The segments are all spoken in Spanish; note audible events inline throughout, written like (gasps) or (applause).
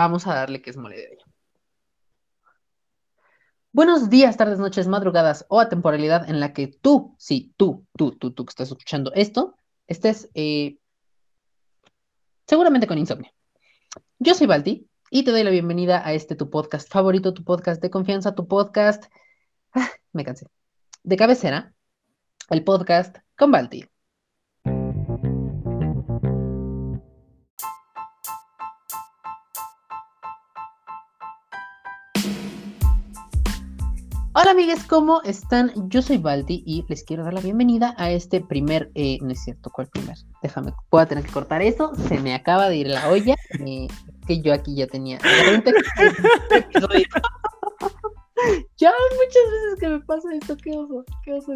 vamos a darle que es mole de. Buenos días, tardes, noches, madrugadas o a temporalidad en la que tú, sí, tú, tú, tú, tú que estás escuchando esto, estés eh, seguramente con insomnio. Yo soy Balti y te doy la bienvenida a este tu podcast favorito, tu podcast de confianza, tu podcast, ah, me cansé, de cabecera, el podcast con Balti. Hola amigues, ¿cómo están? Yo soy Balti y les quiero dar la bienvenida a este primer, eh, no es cierto, ¿cuál primer? Déjame, puedo tener que cortar eso, se me acaba de ir la olla, eh, que yo aquí ya tenía. (laughs) ya muchas veces que me pasa esto, qué oso, qué oso.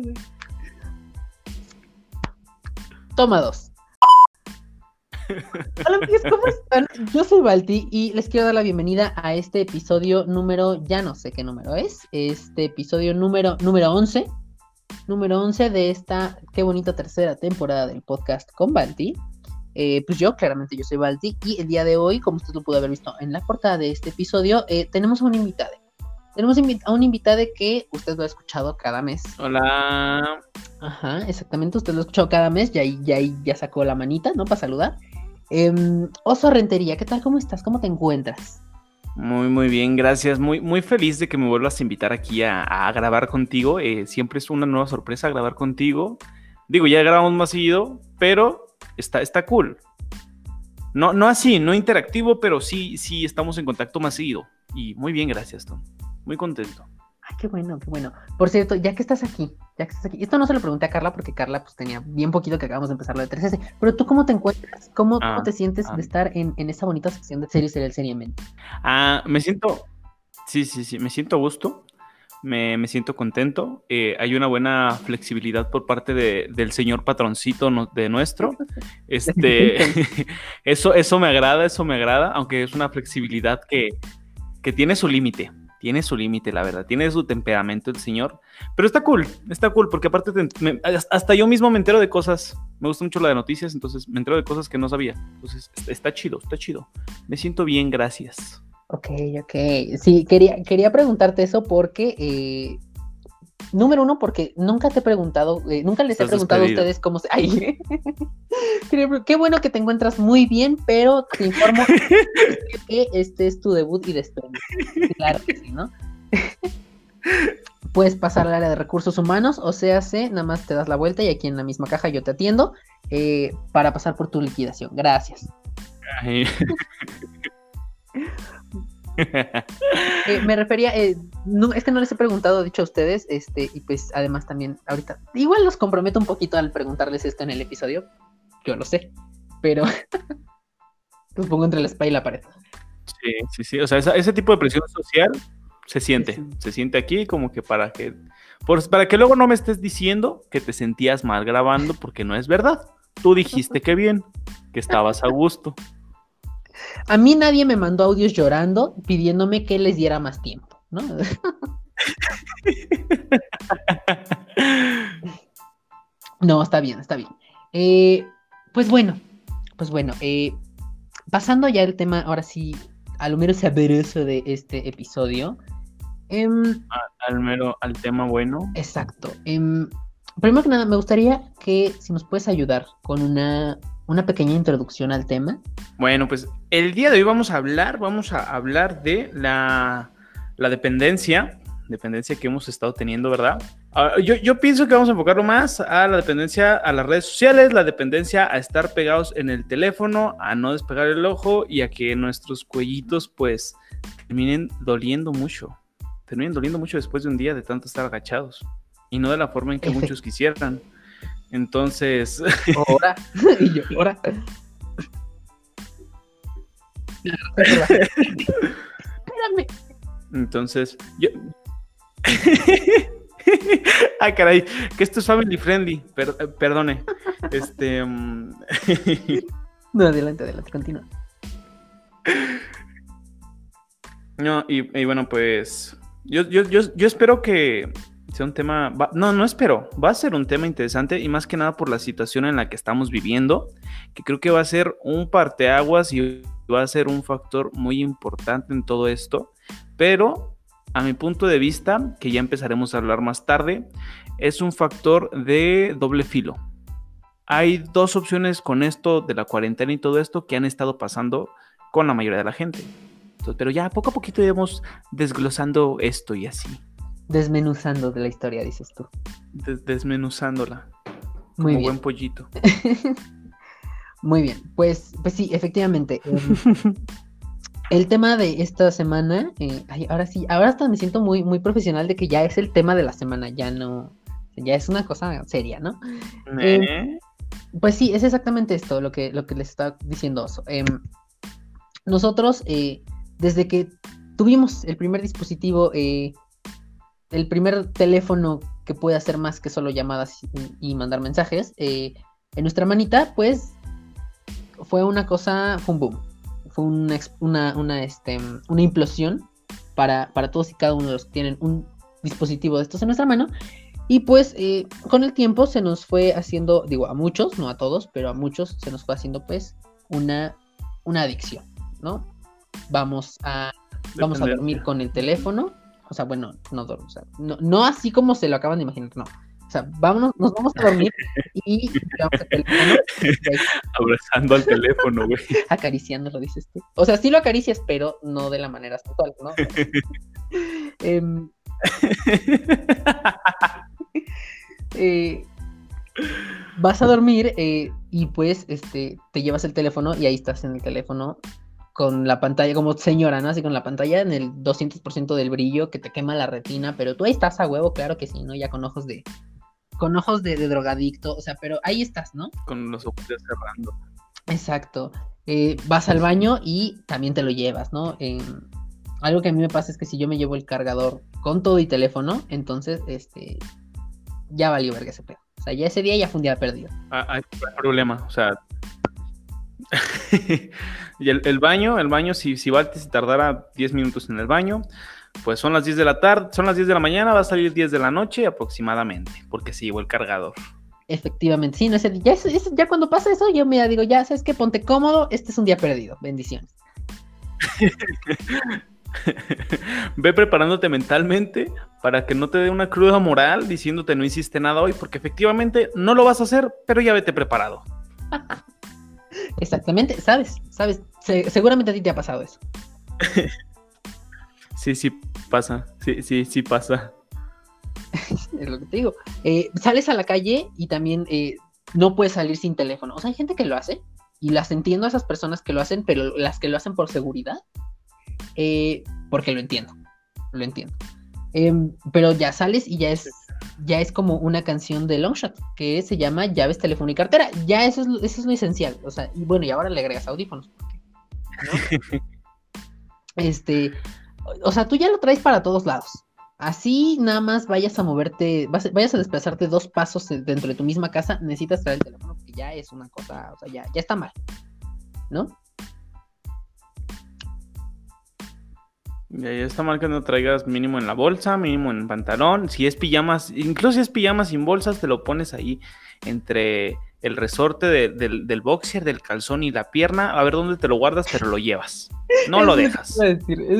Toma dos. (laughs) Hola amigos, ¿cómo están? Yo soy Balti y les quiero dar la bienvenida a este episodio número, ya no sé qué número es, este episodio número, número 11, número 11 de esta, qué bonita tercera temporada del podcast con Balti. Eh, pues yo, claramente yo soy Balti y el día de hoy, como usted lo pudo haber visto en la portada de este episodio, eh, tenemos a un invitado. Tenemos a un invitado que usted lo ha escuchado cada mes. Hola. Ajá, exactamente, usted lo ha escuchado cada mes, ya, ya, ya sacó la manita, ¿no? Para saludar. Em, Oso Rentería, ¿qué tal? ¿Cómo estás? ¿Cómo te encuentras? Muy, muy bien, gracias. Muy, muy feliz de que me vuelvas a invitar aquí a, grabar contigo. Eh, siempre es una nueva sorpresa grabar contigo. Digo, ya grabamos más seguido, pero está, está cool. No, no así, no interactivo, pero sí, sí estamos en contacto más seguido. Y muy bien, gracias, Tom. Muy contento. Ay, qué bueno, qué bueno. Por cierto, ya que estás aquí, ya que estás aquí, esto no se lo pregunté a Carla porque Carla pues tenía bien poquito que acabamos de empezar lo de 3S, pero tú cómo te encuentras, cómo, ah, te sientes ah. de estar en, en, esa bonita sección de series serial seriamente. Ah, me siento, sí, sí, sí, me siento a gusto, me, me siento contento, eh, hay una buena flexibilidad por parte de, del señor patroncito de nuestro, (laughs) este, (laughs) eso, eso me agrada, eso me agrada, aunque es una flexibilidad que, que tiene su límite tiene su límite, la verdad, tiene su temperamento el señor, pero está cool, está cool, porque aparte hasta yo mismo me entero de cosas, me gusta mucho la de noticias, entonces me entero de cosas que no sabía, entonces está chido, está chido, me siento bien, gracias. Ok, ok, sí, quería, quería preguntarte eso porque eh, Número uno, porque nunca te he preguntado, eh, nunca les he preguntado a ustedes cómo se. (laughs) Ay, qué bueno que te encuentras muy bien, pero te informo (laughs) que este es tu debut y después. Claro que sí, ¿no? (laughs) Puedes pasar al área de recursos humanos, o sea, se, nada más te das la vuelta y aquí en la misma caja yo te atiendo eh, para pasar por tu liquidación. Gracias. (laughs) Eh, me refería, eh, no, es que no les he preguntado, dicho a ustedes, este, y pues además también ahorita, igual los comprometo un poquito al preguntarles esto en el episodio, yo lo sé, pero los (laughs) pongo entre la espalda y la pared. Sí, sí, sí, o sea, ese tipo de presión social se siente, se siente aquí como que para que, para que luego no me estés diciendo que te sentías mal grabando porque no es verdad. Tú dijiste que bien, que estabas a gusto. A mí nadie me mandó audios llorando pidiéndome que les diera más tiempo, ¿no? (laughs) no, está bien, está bien. Eh, pues bueno, pues bueno, eh, pasando ya el tema, ahora sí, al mero sabroso de este episodio. Em, al mero, al tema bueno. Exacto. Em, primero que nada, me gustaría que si nos puedes ayudar con una una pequeña introducción al tema. Bueno, pues el día de hoy vamos a hablar, vamos a hablar de la, dependencia, dependencia que hemos estado teniendo, ¿verdad? Ah, yo, yo, pienso que vamos a enfocarlo más a la dependencia a las redes sociales, la dependencia a estar pegados en el teléfono, a no despegar el ojo y a que nuestros cuellitos pues terminen doliendo mucho, terminen doliendo mucho después de un día de tanto estar agachados y no de la forma en que (laughs) muchos quisieran. Entonces. (laughs) Ahora. (laughs) y yo, ahora. Entonces, yo. (laughs) ah, caray, que esto es family friendly. Eh, perdone. Este. (laughs) No, adelante, adelante, continúa. No, y, y bueno, pues. Yo, yo, yo, yo espero que sea un tema, no, no espero, va a ser un tema interesante y más que nada por la situación en la que estamos viviendo, que creo que va a ser un parteaguas y va a ser un factor muy importante en todo esto, pero a mi punto de vista, que ya empezaremos a hablar más tarde, es un factor de doble filo. Hay dos opciones con esto de la cuarentena y todo esto que han estado pasando con la mayoría de la gente. pero ya poco a poquito iremos desglosando esto y así. Desmenuzando de la historia, dices tú. desmenuzándola. Muy buen pollito. (laughs) Muy bien, pues, pues sí, efectivamente. (laughs) El tema de esta semana, eh, ahora sí, ahora hasta me siento muy, muy profesional de que ya es el tema de la semana, ya no, ya es una cosa seria, ¿no? Em, ¿Eh? pues sí, es exactamente esto lo que, lo que les está diciendo Oso. Em, nosotros, eh, desde que tuvimos el primer dispositivo, el primer teléfono que puede hacer más que solo llamadas y, mandar mensajes, en nuestra manita, pues fue una cosa, fue un boom. Fue una, una, este, una implosión para, para, todos y cada uno de los que tienen un dispositivo de estos en nuestra mano. Y pues eh, con el tiempo se nos fue haciendo, digo, a muchos, no a todos, pero a muchos se nos fue haciendo pues una, una adicción, ¿no? Vamos a, vamos a dormir con el teléfono. O sea, bueno, no, o sea, no, no así como se lo acaban de imaginar, no sea, vámonos, nos vamos a dormir y vamos a teléfono. (laughs) Abrazando al teléfono, güey. Acariciándolo, dices tú. O sea, sí lo acaricias, pero no de la manera sexual, ¿no? (laughs) Em, eh, vas a dormir eh, y pues este te llevas el teléfono y ahí estás en el teléfono con la pantalla como señora, ¿no? Así con la pantalla en el 200% del brillo que te quema la retina, pero tú ahí estás a huevo, claro que sí, ¿no? Ya con ojos de, con ojos de, drogadicto, o sea, pero ahí estás, ¿no? Con los ojos cerrando. Exacto. Eh, vas al baño y también te lo llevas, ¿no? algo que a mí me pasa es que si yo me llevo el cargador con todo y teléfono, entonces, este, ya valió verga ese pedo. O sea, ya ese día ya fue un día perdido. Ah, hay problema, o sea, (laughs) y el, baño, el baño, si, si se tardara 10 minutos en el baño, pues son las 10 de la tarde, son las 10 de la mañana, va a salir 10 de la noche aproximadamente, porque se llevó el cargador. Efectivamente, sí, no ese, ya, ya cuando pasa eso, yo me digo, ya sabes que ponte cómodo, este es un día perdido, bendiciones. (laughs) Ve preparándote mentalmente para que no te dé una cruda moral diciéndote no hiciste nada hoy, porque efectivamente no lo vas a hacer, pero ya vete preparado. (laughs) Exactamente, sabes, sabes, seguramente a ti te ha pasado eso. (laughs) Sí, sí pasa. Sí, sí, sí pasa. (laughs) es lo que te digo. Eh, sales a la calle y también eh, no puedes salir sin teléfono. O sea, hay gente que lo hace y las entiendo a esas personas que lo hacen, pero las que lo hacen por seguridad, eh, porque lo entiendo. Lo entiendo. Em, pero ya sales y ya es ya es como una canción de Longshot que se llama llaves, teléfono y cartera. Ya eso es, eso es lo esencial. O sea, y bueno, y ahora le agregas audífonos. (laughs) este, o sea, tú ya lo traes para todos lados. Así nada más vayas a moverte, vayas a desplazarte dos pasos dentro de tu misma casa, necesitas traer el teléfono, porque ya es una cosa, o sea, ya, ya está mal, ¿no? Ya, ya está mal que no traigas mínimo en la bolsa, mínimo en pantalón. Si es pijamas, incluso si es pijamas sin bolsas, te lo pones ahí entre el resorte del, boxer, del calzón y la pierna, a ver dónde te lo guardas, pero lo llevas. No lo dejas.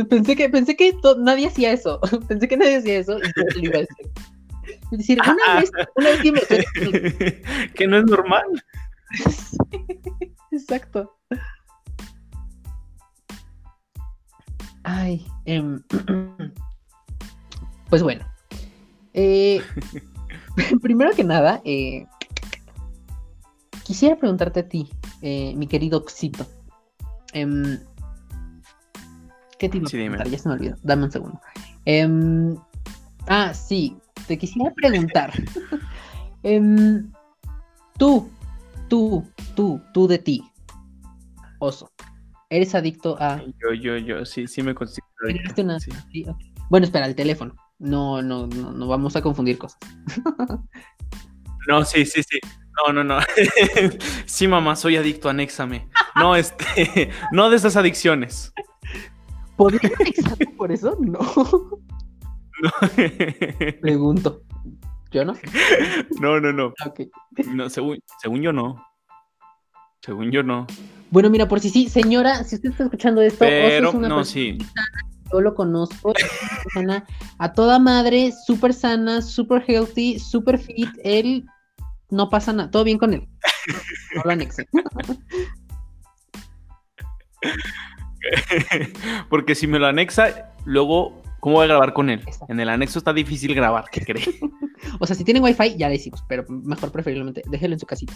Pensé que, pensé que nadie hacía eso. (laughs) Pensé que nadie hacía eso y lo iba a decir. decir, una ah. (laughs) vez, una vez que me... (laughs) que no es normal. exacto. Ay, em, (clears throat) pues bueno. Eh, primero que nada, eh, Quisiera preguntarte a ti, eh, mi querido Xito. Em, ¿Qué te iba a preguntar? Ya se me olvidó. Dame un segundo. Em, ah, sí. Te quisiera preguntar. (laughs) Em, tú, tú, tú, tú de ti. Oso. ¿Eres adicto a.? Yo, yo, yo, sí, sí me considero. Bueno, espera, el teléfono. No, no, no, no vamos a confundir cosas. (laughs) no, sí, sí, sí. No, no, no. (laughs) sí, mamá, soy adicto, anéxame. No, este, (laughs) no de esas adicciones. ¿Podría anexarme por eso? No. No. Pregunto. ¿Yo no? No, no, no. No, según, según yo no. Según yo no. Bueno, mira, por si sí, señora, si usted está escuchando esto, Pero, es una no, sí. yo lo conozco, es una persona a toda madre, súper sana, súper healthy, súper fit, él no pasa nada, todo bien con él. (laughs) No lo anexe. (laughs) Porque si me lo anexa, luego, ¿cómo voy a grabar con él? Exacto. En el anexo está difícil grabar, ¿qué (laughs) cree? O sea, si tienen wifi, ya le decimos, pero mejor preferiblemente, déjelo en su casita.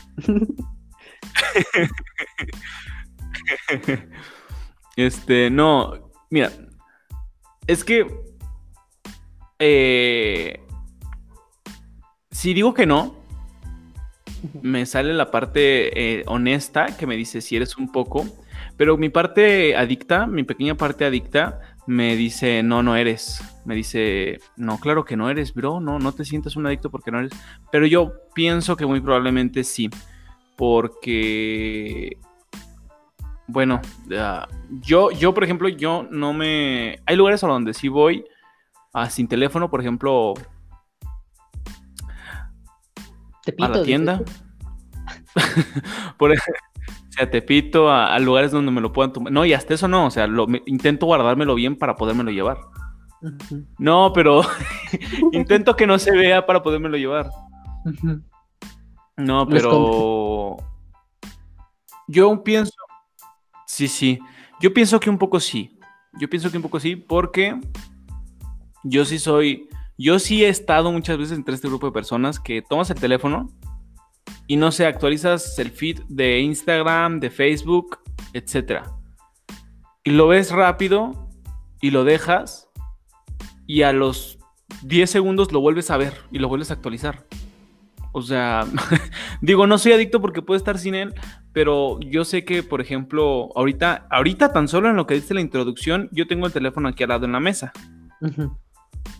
Este, no, mira, es que eh, si digo que no, me sale la parte eh, honesta que me dice si eres un poco, pero mi parte adicta, mi pequeña parte adicta, me dice no, no eres. Me dice no, claro que no eres, bro, no, no te sientas un adicto porque no eres. Pero yo pienso que muy probablemente sí, porque bueno, ah, yo, yo, por ejemplo, yo no me. Hay lugares a donde sí voy ah, sin teléfono, por ejemplo, Te a la tienda. (laughs) por ej- o sea, Tepito, a, a lugares donde me lo puedan tomar. No, y hasta eso no, o sea, lo, me- intento guardármelo bien para podérmelo llevar. No, pero (laughs) intento que no se vea para podérmelo llevar. No, pero yo pienso, sí, sí, yo pienso que un poco sí, yo pienso que un poco sí, porque yo sí soy, yo sí he estado muchas veces entre este grupo de personas que tomas el teléfono y no sé, actualizas el feed de Instagram, de Facebook, etcétera, y lo ves rápido y lo dejas y a los 10 segundos lo vuelves a ver y lo vuelves a actualizar. O sea, (laughs) digo, no soy adicto porque puedo estar sin él, pero yo sé que, por ejemplo, ahorita, ahorita tan solo en lo que dice la introducción, yo tengo el teléfono aquí al lado en la mesa. Ujú.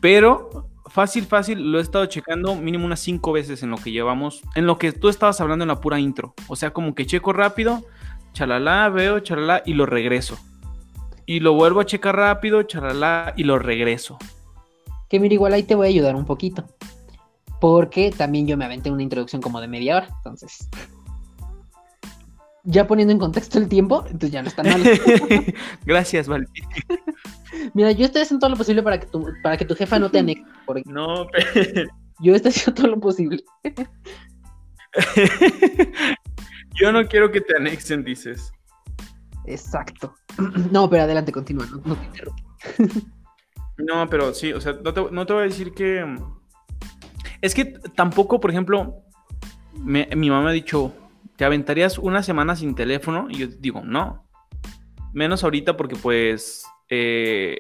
Pero fácil, fácil, lo he estado checando mínimo unas cinco veces en lo que llevamos, en lo que tú estabas hablando en la pura intro. O sea, como que checo rápido, chalala, veo, chalala, y lo regreso. Y lo vuelvo a checar rápido, chalala, y lo regreso. Que mira, igual ahí te voy a ayudar un poquito. Porque también yo me aventé una introducción como de media hora. Entonces. Ya poniendo en contexto el tiempo, entonces ya no está mal. (laughs) Gracias, Val. Mira, yo estoy haciendo todo lo posible para que tu, para que tu jefa no te (laughs) anexe. Porque No, (laughs) pero... yo estoy haciendo todo lo posible. (laughs) Yo no quiero que te anexen, dices. Exacto. (clears throat) No, pero adelante, continúa. No, no te interrumpo. No, pero sí, o sea, no te, no te voy a decir que. Es que tampoco, por ejemplo, me- mi mamá me ha dicho, ¿te aventarías una semana sin teléfono? Y yo digo, no. Menos ahorita porque, pues, eh,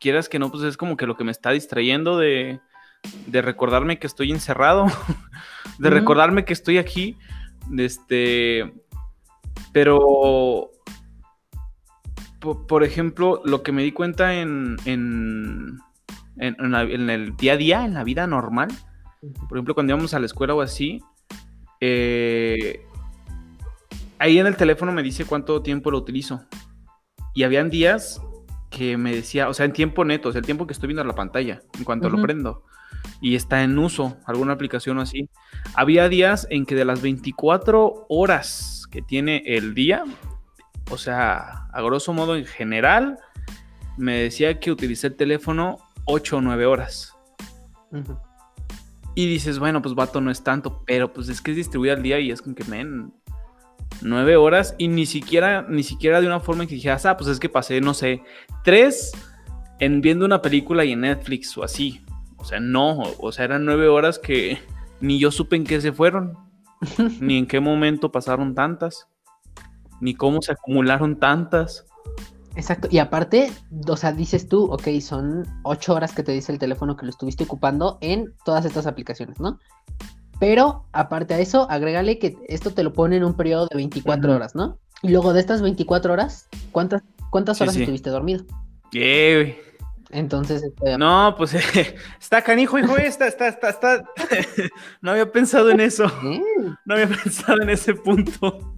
quieras que no, pues es como que lo que me está distrayendo de, de recordarme que estoy encerrado, (laughs) de recordarme que estoy aquí. Este, pero, po- por, ejemplo, lo que me di cuenta en, en, en- en la- en el día a día, en la vida normal, por ejemplo, cuando íbamos a la escuela o así, eh, ahí en el teléfono me dice cuánto tiempo lo utilizo. Y habían días que me decía, o sea, en tiempo neto, o sea, el tiempo que estoy viendo la pantalla, en cuanto lo prendo. Y está en uso, alguna aplicación o así. Había días en que de las 24 horas que tiene el día, o sea, a grosso modo en general, me decía que utilicé el teléfono 8 o 9 horas. Y dices, bueno, pues vato no es tanto, pero pues es que es distribuido al día y es como que, men, nueve horas y ni siquiera, ni siquiera de una forma en que dijeras, ah, pues es que pasé, no sé, tres en viendo una película y en Netflix o así. O sea, no, o sea, eran nueve horas que ni yo supe en qué se fueron, (laughs) ni en qué momento pasaron tantas, ni cómo se acumularon tantas. Exacto. Y aparte, o sea, dices tú, ok, son ocho horas que te dice el teléfono que lo estuviste ocupando en todas estas aplicaciones, ¿no? Pero aparte a eso, agrégale que esto te lo pone en un periodo de 24 Ujú. horas, ¿no? Y luego de estas 24 horas, ¿cuántas, cuántas horas sí. estuviste dormido? ¿Qué, güey? Entonces, este, No, pues (laughs) está canijo, hijo, está, está, está, está. (laughs) no había pensado en eso. ¿eh? No había (laughs) pensado en ese punto.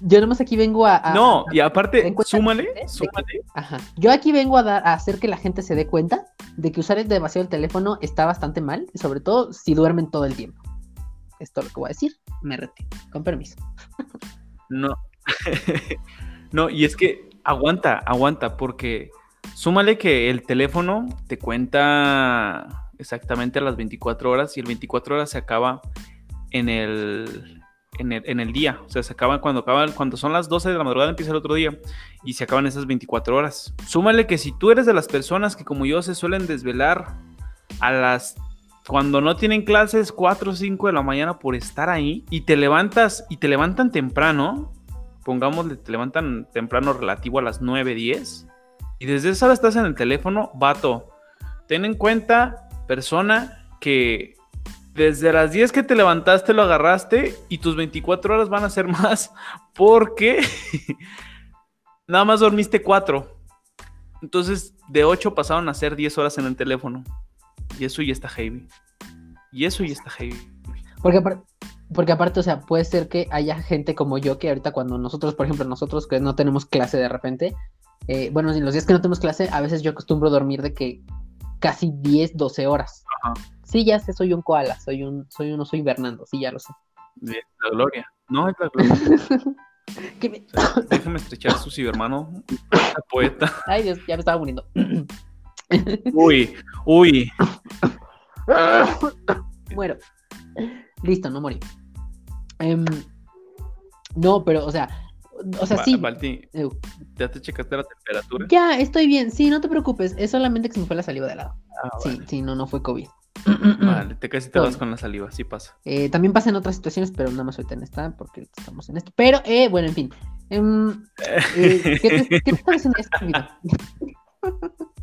Yo nomás aquí vengo a... a- no, a- y aparte, súmale, que- súmale. Ajá. Yo aquí vengo a, dar, a hacer que la gente se dé cuenta de que usar demasiado el teléfono está bastante mal, sobre todo si duermen todo el tiempo. Esto es lo que voy a decir. Me retiro. Con permiso. No. (laughs) no, y es que aguanta, aguanta, porque súmale que el teléfono te cuenta exactamente a las 24 horas y el 24 horas se acaba en el, en el, día. O sea, se acaban cuando acaban, cuando son las 12 de la madrugada empieza el otro día y se acaban esas 24 horas. Súmale que si tú eres de las personas que como yo se suelen desvelar a las cuando no tienen clases 4 o 5 de la mañana por estar ahí y te levantas y te levantan temprano, pongámosle, te levantan temprano relativo a las 9, 10 y desde esa hora estás en el teléfono, vato, ten en cuenta, persona, que desde las 10 que te levantaste lo agarraste y tus 24 horas van a ser (laughs) más porque (laughs) nada más dormiste 4. Entonces de 8 pasaron a ser 10 horas en el teléfono. Y eso ya está heavy. Y eso ya está heavy. Porque, porque aparte, o sea, puede ser que haya gente como yo que ahorita cuando nosotros, por ejemplo, nosotros que no tenemos clase de repente, eh, bueno, en los días que no tenemos clase, a veces yo acostumbro dormir de que casi 10, 12 horas. Ajá. Sí, ya sé, soy un koala, soy un, soy uno, soy Bernardo, sí, ya lo sé. la gloria. No, es la gloria. (laughs) déjame estrechar su cibermano, poeta. (laughs) Ay, Dios, ya me estaba muriendo. (laughs) uy, uy. Bueno, listo, no morí. Em, no, pero, o sea, o sea, sí. ¿ya te checaste la temperatura? Ya, estoy bien. Sí, no te preocupes. Es solamente que se me fue la saliva de lado. Ah, sí, sí, no, no fue COVID. Vale, te casi te vas con la saliva, sí pasa. Eh, también pasa en otras situaciones, pero nada más ahorita en esta, porque estamos en esto. Pero, eh, bueno, en fin. Em, eh, ¿qué, te, ¿Qué te estaba diciendo? (laughs)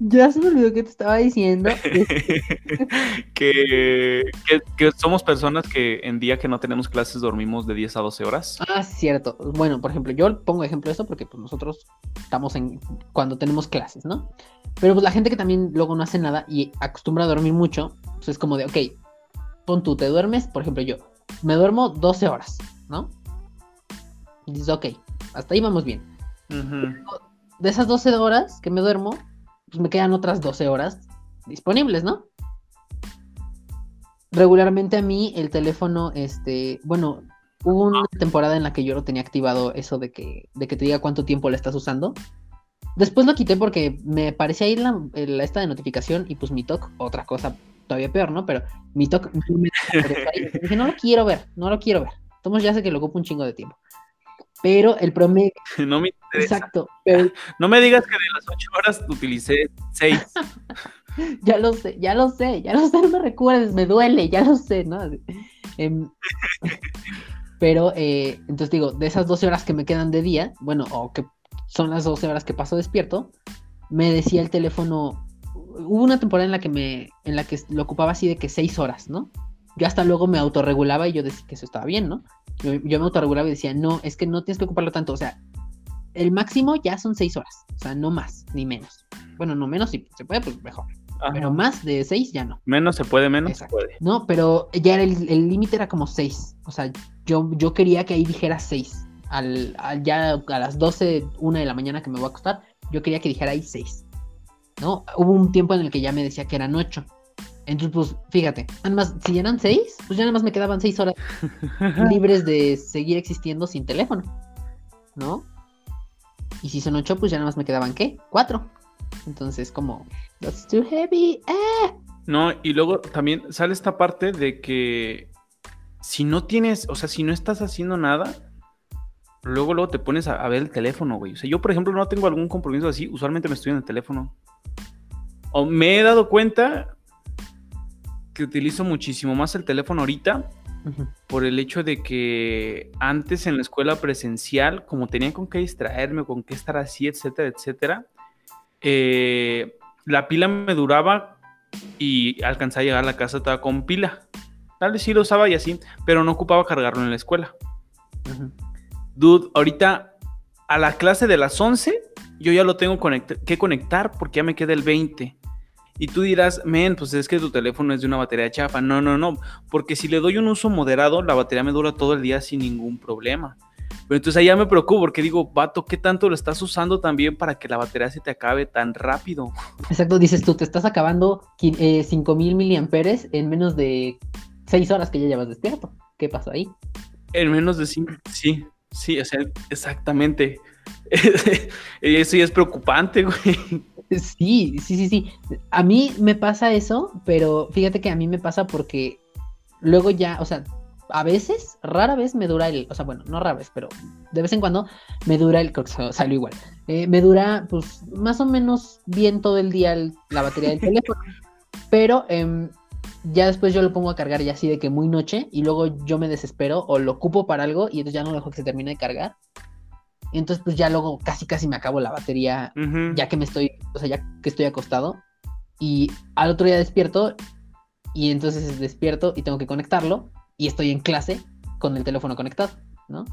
Ya se me olvidó que te estaba diciendo. (laughs) que, que, somos personas que en día que no tenemos clases dormimos de 10 a 12 horas. Ah, cierto. Bueno, por ejemplo, yo pongo ejemplo de eso porque pues, nosotros estamos en cuando tenemos clases, ¿no? Pero pues la gente que también luego no hace nada y acostumbra a dormir mucho, pues es como de, ok, pon tú, te duermes, por ejemplo, yo me duermo 12 horas, ¿no? Y dices, ok, hasta ahí vamos bien. De esas 12 horas que me duermo, pues me quedan otras 12 horas disponibles, ¿no? Regularmente a mí el teléfono, este, bueno, hubo una temporada en la que yo lo tenía activado eso de que, de que te diga cuánto tiempo le estás usando. Después lo quité porque me parecía ahí la, esta de notificación y pues mi talk, otra cosa todavía peor, ¿no? Pero mi talk me (laughs) dije, no lo quiero ver, no lo quiero ver. Entonces ya sé que lo ocupo un chingo de tiempo. Pero el promedio. (laughs) No me interesa. Exacto. (laughs) No me digas que de las ocho horas utilicé seis. (laughs) ya lo sé, ya lo sé, ya lo sé, no me recuerdes, me duele, ya lo sé, ¿no? Em, pero, eh, entonces digo, de esas 12 horas que me quedan de día, bueno, o que son las 12 horas que paso despierto, me decía el teléfono, hubo una temporada en la que me, en la que lo ocupaba así de que 6 horas, ¿no? Yo hasta luego me autorregulaba y yo decía que eso estaba bien, ¿no? Yo, me autorregulaba y decía, no, es que no tienes que ocuparlo tanto, o sea, el máximo ya son 6 horas, o sea, no más, ni menos. Bueno, no menos, si se puede, pues mejor. Pero más de 6 ya no. Menos se puede, menos se puede. No, pero ya el límite era como 6. O sea, yo, yo quería que ahí dijera 6 al, ya a las 12, 1 de la mañana que me voy a acostar, yo quería que dijera ahí 6. ¿No? Hubo un tiempo en el que ya me decía que eran 8. Entonces, pues, fíjate, nada más, si eran 6, pues ya nada más me quedaban 6 horas (laughs) libres de seguir existiendo sin teléfono. ¿No? Y si son 8, pues ya nada más me quedaban, ¿qué? 4. Entonces, como, that's too heavy. ¡Ah! No, y luego también sale esta parte de que si no tienes, o sea, si no estás haciendo nada, luego, luego te pones a, ver el teléfono, güey. O sea, yo, por ejemplo, no tengo algún compromiso así, usualmente me estoy en el teléfono. O me he dado cuenta que utilizo muchísimo más el teléfono ahorita por el hecho de que antes en la escuela presencial, como tenía con qué distraerme, con qué estar así, etcétera, etcétera, eh, la pila me duraba y alcanzaba a llegar a la casa toda con pila. Tal vez sí lo usaba y así, pero no ocupaba cargarlo en la escuela dude, ahorita a la clase de las 11 yo ya lo tengo que conectar porque ya me queda el 20. Y tú dirás, men, pues es que tu teléfono es de una batería chafa. No, no, no, porque si le doy un uso moderado, la batería me dura todo el día sin ningún problema. Pero entonces ahí ya me preocupo porque digo, vato, ¿qué tanto lo estás usando también para que la batería se te acabe tan rápido? Exacto, dices tú, te estás acabando eh, 5000 miliamperes en menos de 6 horas que ya llevas despierto. ¿Qué pasó ahí? En menos de cinco, sí, sí, o sea, exactamente. (laughs) eso ya es preocupante, güey. Sí, sí, sí, sí. A mí me pasa eso, pero fíjate que a mí me pasa porque luego ya, o sea, a veces, rara vez me dura el, o sea, bueno, no rara vez, pero de vez en cuando me dura el, salió igual, eh, me dura pues más o menos bien todo el día la batería del teléfono, (laughs) pero em, ya después yo lo pongo a cargar ya así de que muy noche y luego yo me desespero o lo ocupo para algo y entonces ya no dejo que se termine de cargar. Entonces pues ya luego casi casi me acabo la batería ya que me estoy, o sea, ya que estoy acostado y al otro día despierto y entonces despierto y tengo que conectarlo y estoy en clase con el teléfono conectado, ¿no?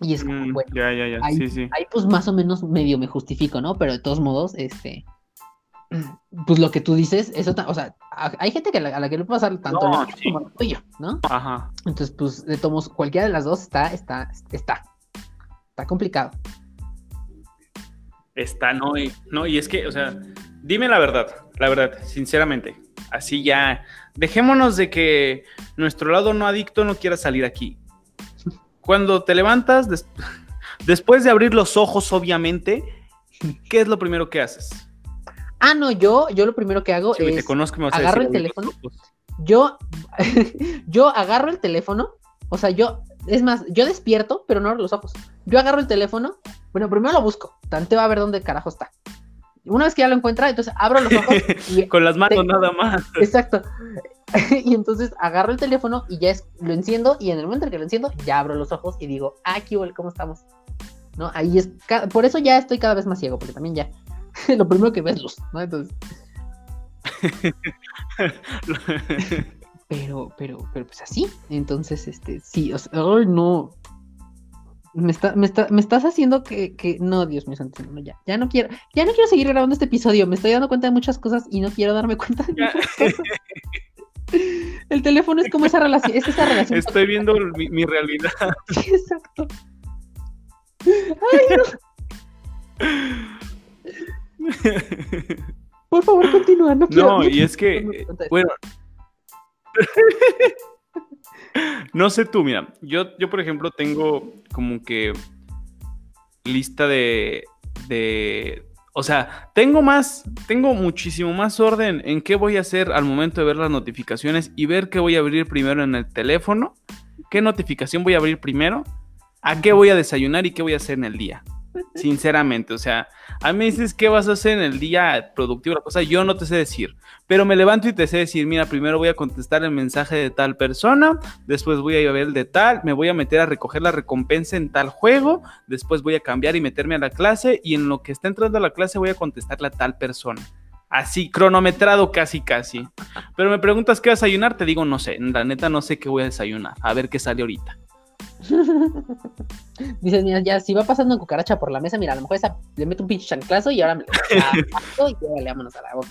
Y es como, mm, bueno, ya, ya, ya. Ahí, sí, sí. ahí pues más o menos medio me justifico, ¿no? Pero de todos modos, este, pues lo que tú dices, eso, o sea, hay gente que a la que le puede pasar tanto no, como lo tuyo, ¿no? Ajá. Entonces, pues, de todos cualquiera de las dos está, está, está, está complicado. Está, no, y, no, y es que, o sea, dime la verdad, la verdad, sinceramente, así ya, dejémonos de que nuestro lado no adicto no quiera salir aquí. Cuando te levantas, (laughs) después de abrir los ojos, obviamente, ¿qué es lo primero que haces? Ah, no, yo, yo lo primero que hago es agarro el teléfono. Yo, (laughs) yo agarro el teléfono, o sea, yo, es más, yo despierto, pero no abro los ojos. Yo agarro el teléfono, bueno, primero lo busco, tanteo a ver dónde carajo está. Una vez que ya lo encuentra, entonces abro los ojos. (laughs) Y Con las manos nada más. Exacto. (laughs) y entonces agarro el teléfono y ya es, lo enciendo y en el momento en que lo enciendo ya abro los ojos y digo, ah, ¿cómo estamos? ¿No? Ahí es, por eso ya estoy cada vez más ciego, porque también ya (laughs) lo primero que ves luz, ¿no? Entonces. (laughs) pero, pero, pero pues así. Entonces, este, sí, o sea, no. Me, está, me, está, me estás haciendo que, que, no, Dios mío santo, no, ya, ya no quiero, ya no quiero seguir grabando este episodio, me estoy dando cuenta de muchas cosas y no quiero darme cuenta de muchas cosas. El teléfono es como esa relación, es esa relación. Estoy viendo mi, mi realidad. Sí, (laughs) exacto. Ay, no. Por favor, continúa. No, no y es que, bueno. (laughs) no sé tú, mira, yo, yo por ejemplo tengo como que lista de, de, o sea, tengo más, tengo muchísimo más orden en qué voy a hacer al momento de ver las notificaciones y ver qué voy a abrir primero en el teléfono, qué notificación voy a abrir primero, a qué voy a desayunar y qué voy a hacer en el día. Sinceramente, o sea, a mí me dices qué vas a hacer en el día productivo, la cosa, yo no te sé decir, pero me levanto y te sé decir, mira, primero voy a contestar el mensaje de tal persona, después voy a ver el de tal, me voy a meter a recoger la recompensa en tal juego, después voy a cambiar y meterme a la clase y en lo que está entrando a la clase voy a contestarle a tal persona. Así, cronometrado casi, casi. Pero me preguntas qué vas a desayunar, te digo, no sé, la neta no sé qué voy a desayunar, a ver qué sale ahorita. (laughs) Dices, mira, ya si va pasando en cucaracha por la mesa, mira, a lo mejor esa, le meto un pinche chanclazo y ahora me lo (laughs) y ya vámonos a la boca.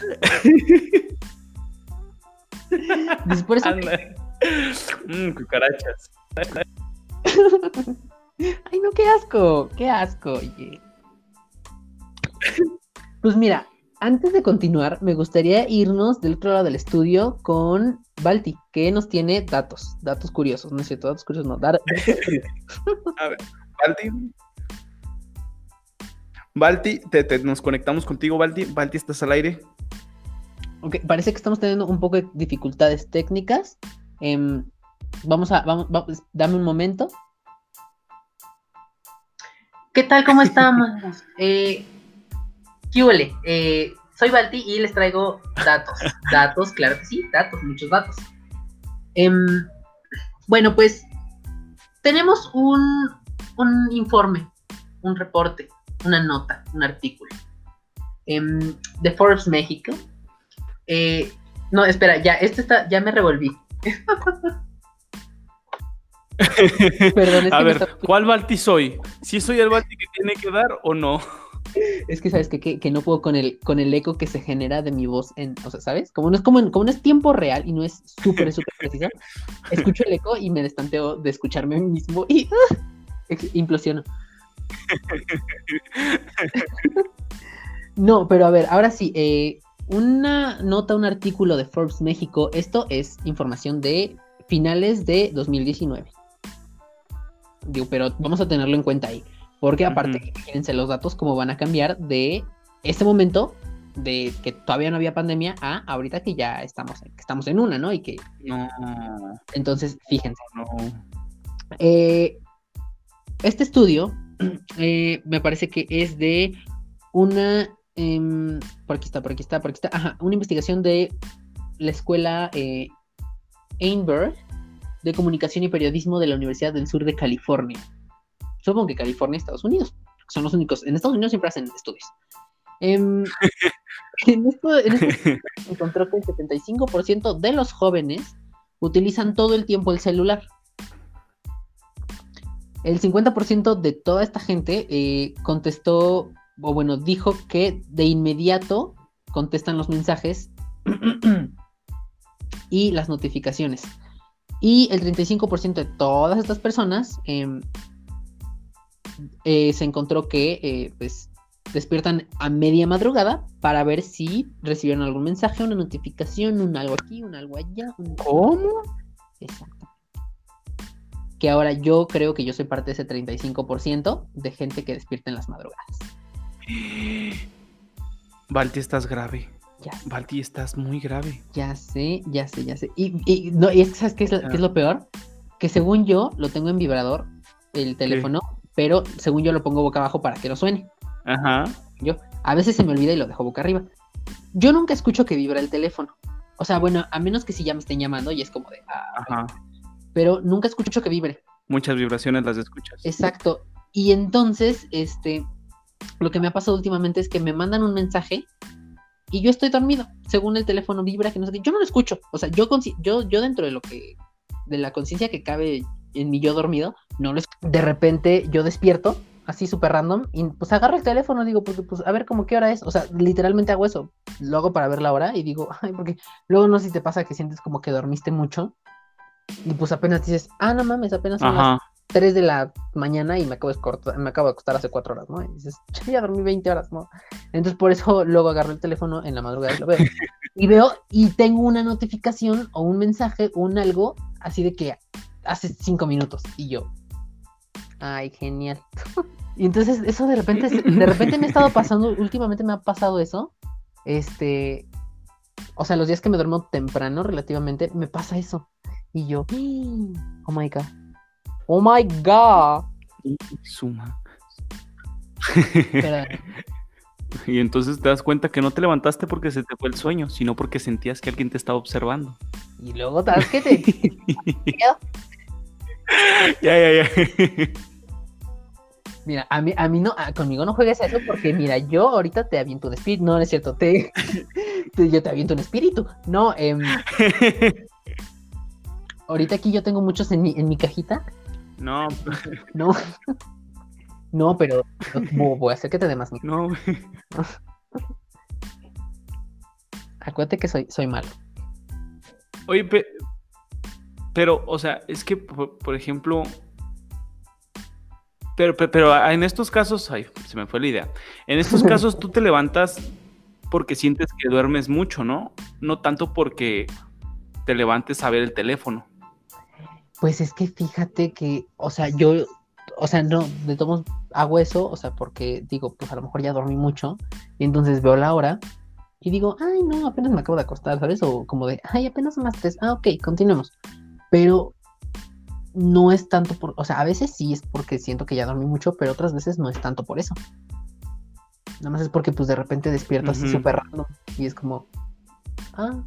(laughs) Dices, por eso. Mm, cucarachas. Ay, no, qué asco, qué asco, oye. Pues mira, antes de continuar, me gustaría irnos del otro lado del estudio con Balti, que nos tiene datos, datos curiosos, no es cierto, datos curiosos, no, datos (laughs) A ver, Balti. Balti, te, nos conectamos contigo, Balti. Balti, ¿estás al aire? Ok, parece que estamos teniendo un poco de dificultades técnicas. Em, vamos a, vamos, dame un momento. ¿Qué tal? ¿Cómo estamos? (laughs) eh, ¿Qué eh, soy Balti y les traigo datos. (laughs) datos, claro que sí, datos, muchos datos. Em, bueno, pues tenemos un, informe, un reporte, una nota, un artículo em, de Forbes México. Eh, no, espera, ya, este está, ya me revolví. (laughs) Perdón, es A ver, ¿cuál Balti soy? ¿Si soy el Balti que tiene que dar o no? (laughs) Es que sabes que, que, no puedo con el, con el eco que se genera de mi voz en, o sea, ¿sabes? Como no es como, como no es tiempo real y no es súper, súper (laughs) preciso, escucho el eco y me destanteo de escucharme a mí mismo y ¡ah! implosiono. no, pero a ver, ahora sí, eh, una nota, un artículo de Forbes México, esto es información de finales de 2019. Digo, pero vamos a tenerlo en cuenta ahí. Porque aparte, fíjense los datos cómo van a cambiar de este momento de que todavía no había pandemia a ahorita que ya estamos, que estamos en una, ¿no? Y que... No. Entonces, fíjense. No. Eh, este estudio (clears throat) eh, me parece que es de una... em, por aquí está, por aquí está, por aquí está. Ajá, una investigación de la escuela eh, Einberg de Comunicación y Periodismo de la Universidad del Sur de California. Supongo que California, Estados Unidos. Son los únicos. En Estados Unidos siempre hacen estudios. Em, (laughs) en esto, en (laughs) esto encontró que el 75% de los jóvenes utilizan todo el tiempo el celular. El 50% de toda esta gente eh, contestó, o bueno, dijo que de inmediato contestan los mensajes (clears throat) y las notificaciones. Y el 35% de todas estas personas em, eh, se encontró que eh, pues, despiertan a media madrugada para ver si recibieron algún mensaje, una notificación, un algo aquí, un algo allá. un- ¿Cómo? Exacto. Que ahora yo creo que yo soy parte de ese 35% de gente que despierta en las madrugadas. (gasps) Balti, estás grave. Ya, sé, Balti, estás muy grave. ya sé, ya sé, ya sé. Y, y, no, ¿sabes qué es, qué es lo peor? Que según yo lo tengo en vibrador, el teléfono, pero según yo lo pongo boca abajo para que no suene. Ajá. Yo, a veces se me olvida y lo dejo boca arriba. Yo nunca escucho que vibra el teléfono. O sea, bueno, a menos que si ya me estén llamando y es como de, ah, Ajá. pero nunca escucho que vibre. Muchas vibraciones las escuchas. Exacto. Y entonces, este, lo que me ha pasado últimamente es que me mandan un mensaje y yo estoy dormido. Según el teléfono vibra, que no sé qué. Yo no lo escucho. O sea, yo, yo, yo dentro de lo que, de la conciencia que cabe en mi yo dormido, no lo escucho. De repente yo despierto, así súper random, y pues agarro el teléfono, digo, porque pues a ver como qué hora es. O sea, literalmente hago eso. Lo hago para ver la hora y digo, (laughs) ay, porque luego no sé si te pasa que sientes como que dormiste mucho. Y pues apenas dices, ah, no mames, apenas son las Ajá. 3 de la mañana y me acabo de, cortar- me acabo de acostar hace 4 horas, ¿no? Y dices, "Ch, ya dormí 20 horas, ¿no? Entonces por eso luego agarro el teléfono en la madrugada y lo veo. (laughs) Y veo y tengo una notificación o un mensaje un algo así de que hace 5 minutos y yo, ay, genial. (laughs) y entonces eso de repente, de repente me ha estado pasando, últimamente me ha pasado eso, este, o sea, los días que me duermo temprano relativamente, me pasa eso. Y yo, oh my god. Oh my god. Suma. Pero, (laughs) Y entonces te das cuenta que no te levantaste porque se te fue el sueño, sino porque sentías que alguien te estaba observando. y luego, ¿sabes qué te (laughs) ya, ya, ya. Mira, a mí, a mí no, a- conmigo no juegues a eso porque, mira, yo ahorita te aviento un espíritu. No, no es cierto, te, (laughs) te- yo te aviento un espíritu. No, em, ahorita aquí yo tengo muchos en mi, en mi cajita. no, No, no, pero no, voy a hacer que te dé más. miedo. no. güey. Acuérdate que soy, soy malo. Oye, pe- pero, o sea, es que, por, por ejemplo, pero, pe- pero en estos casos, ay, se me fue la idea. En estos (laughs) casos tú te levantas porque sientes que duermes mucho, ¿no? No tanto porque te levantes a ver el teléfono. Pues es que fíjate que, o sea, yo, o sea, no, de todos hago eso, o sea, porque digo, pues a lo mejor ya dormí mucho, y entonces veo la hora y digo, ay, no, apenas me acabo de acostar, ¿sabes? O como de, ay, apenas son las tres, ah, ok, continuemos. Pero no es tanto por, o sea, a veces sí es porque siento que ya dormí mucho, pero otras veces no es tanto por eso. Nada más es porque, pues, de repente despierto así Ujú. súper random y es como, ah,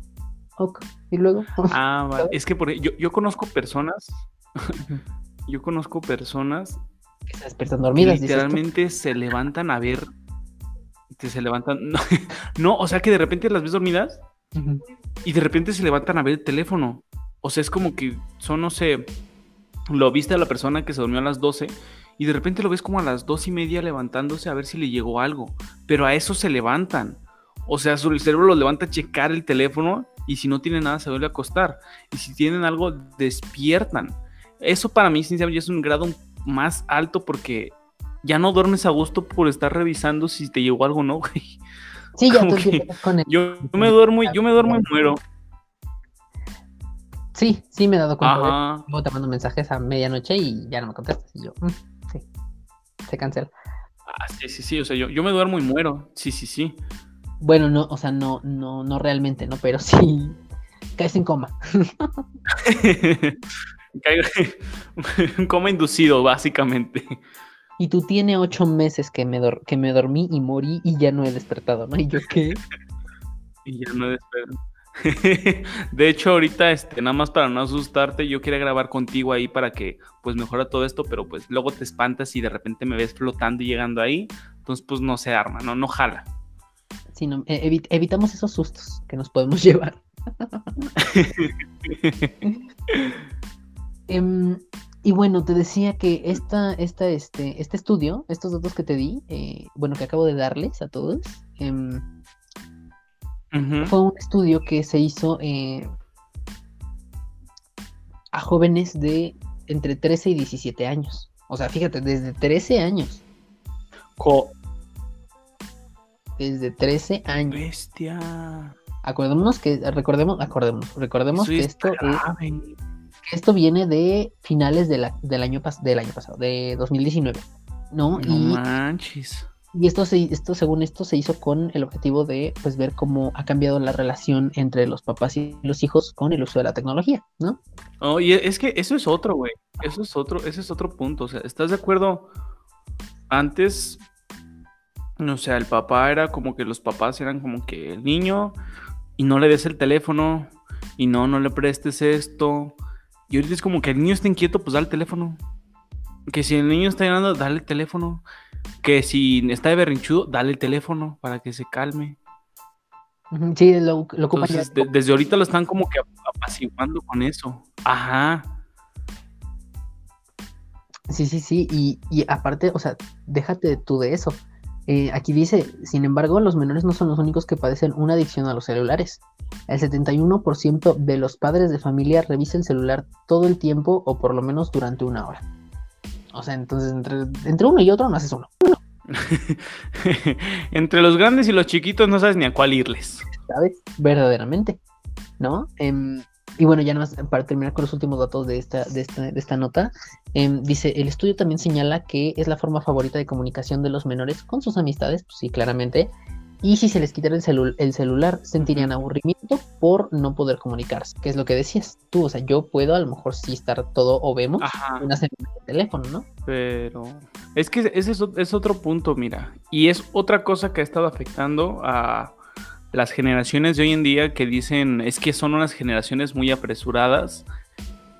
ok, y luego, Ah, vale. (laughs) Es que por, yo, yo conozco personas, yo conozco personas despiertan que dormidas, dices literalmente se levantan a ver, que se levantan, (laughs) no, no, o sea que de repente las ves dormidas y de repente se levantan a ver el teléfono. O sea, es como que son, no sé, lo viste a la persona que se durmió a las 12 y de repente lo ves como a las dos y media levantándose a ver si le llegó algo. Pero a eso se levantan. O sea, su el cerebro los levanta a checar el teléfono y si no tiene nada se vuelve a acostar. Y si tienen algo, despiertan. Eso para mí, sinceramente, es un grado más alto porque ya no duermes a gusto por estar revisando si te llegó algo o no, güey. Sí, ya (laughs) tú con el... Yo, yo me duermo y yo me duermo y (laughs) muero. Sí, sí me he dado cuenta. Luego te mando mensajes a medianoche y ya no me contestas. Y yo, "Mm, sí, se cancela. Ah, sí, sí, sí. O sea, yo, yo me duermo y muero. Sí, sí, sí. Bueno, no, o sea, no, no, no realmente, ¿no? Pero sí (laughs) caes en coma. Caigo en (laughs) coma inducido, básicamente. Y tú tienes ocho meses que me, que me dormí y morí y ya no he despertado, ¿no? Y yo, ¿qué? (laughs) Y ya no despego. (laughs) De hecho, ahorita, este, nada más para no asustarte, yo quería grabar contigo ahí para que pues mejora todo esto, pero pues luego te espantas y de repente me ves flotando y llegando ahí. Entonces, pues no se arma, no, no jala. Sí, no, eh, evi- evitamos esos sustos que nos podemos llevar. Em, y bueno, te decía que esta, esta, este, este estudio, estos datos que te di, eh, bueno, que acabo de darles a todos, em, fue un estudio que se hizo eh, a jóvenes de entre 13 y 17 años. O sea, fíjate, desde 13 años. Co- Desde 13 años. Bestia. Acordémonos que, recordemos, acordémonos, recordemos Eso que es esto, es- grave. que esto viene de finales de la- del, año pas- del año pasado, de 2019. ¿No? No y, manches. y esto, se, esto, según esto, se hizo con el objetivo de pues, ver cómo ha cambiado la relación entre los papás y los hijos con el uso de la tecnología, ¿no? Oh, y es que eso es otro, güey. Eso es otro, ese es otro punto. O sea, ¿estás de acuerdo? Antes, o sea, el papá era como que los papás eran como que el niño y no le des el teléfono y no, no le prestes esto. Y ahorita es como que el niño está inquieto, pues dale el teléfono. Que si el niño está llorando, dale el teléfono. Que si está de berrinchudo, dale el teléfono para que se calme. Sí, lo, lo ocupan ya Entonces, de- desde ahorita lo están como que apaciguando con eso. Ajá. Sí, sí, sí, y, y aparte, o sea, déjate tú de eso. Eh, aquí dice, sin embargo, los menores no son los únicos que padecen una adicción a los celulares. El 71% de los padres de familia revisa el celular todo el tiempo o por lo menos durante una hora. O sea, entonces entre, entre uno y otro no haces uno, (laughs) Entre los grandes y los chiquitos no sabes ni a cuál irles. ¿sabes? Verdaderamente, ¿no? Em, y bueno, ya nada más para terminar con los últimos datos de esta, de esta, de esta nota, em, dice, el estudio también señala que es la forma favorita de comunicación de los menores con sus amistades, pues sí, claramente, y si se les quitara el, celu- el celular, sentirían aburrimiento por no poder comunicarse, que es lo que decías tú, o sea, yo puedo a lo mejor sí estar todo o vemos Ajá. una semana de teléfono, ¿no? Pero es que ese es otro punto, mira. Y es otra cosa que ha estado afectando a las generaciones de hoy en día que dicen es que son unas generaciones muy apresuradas.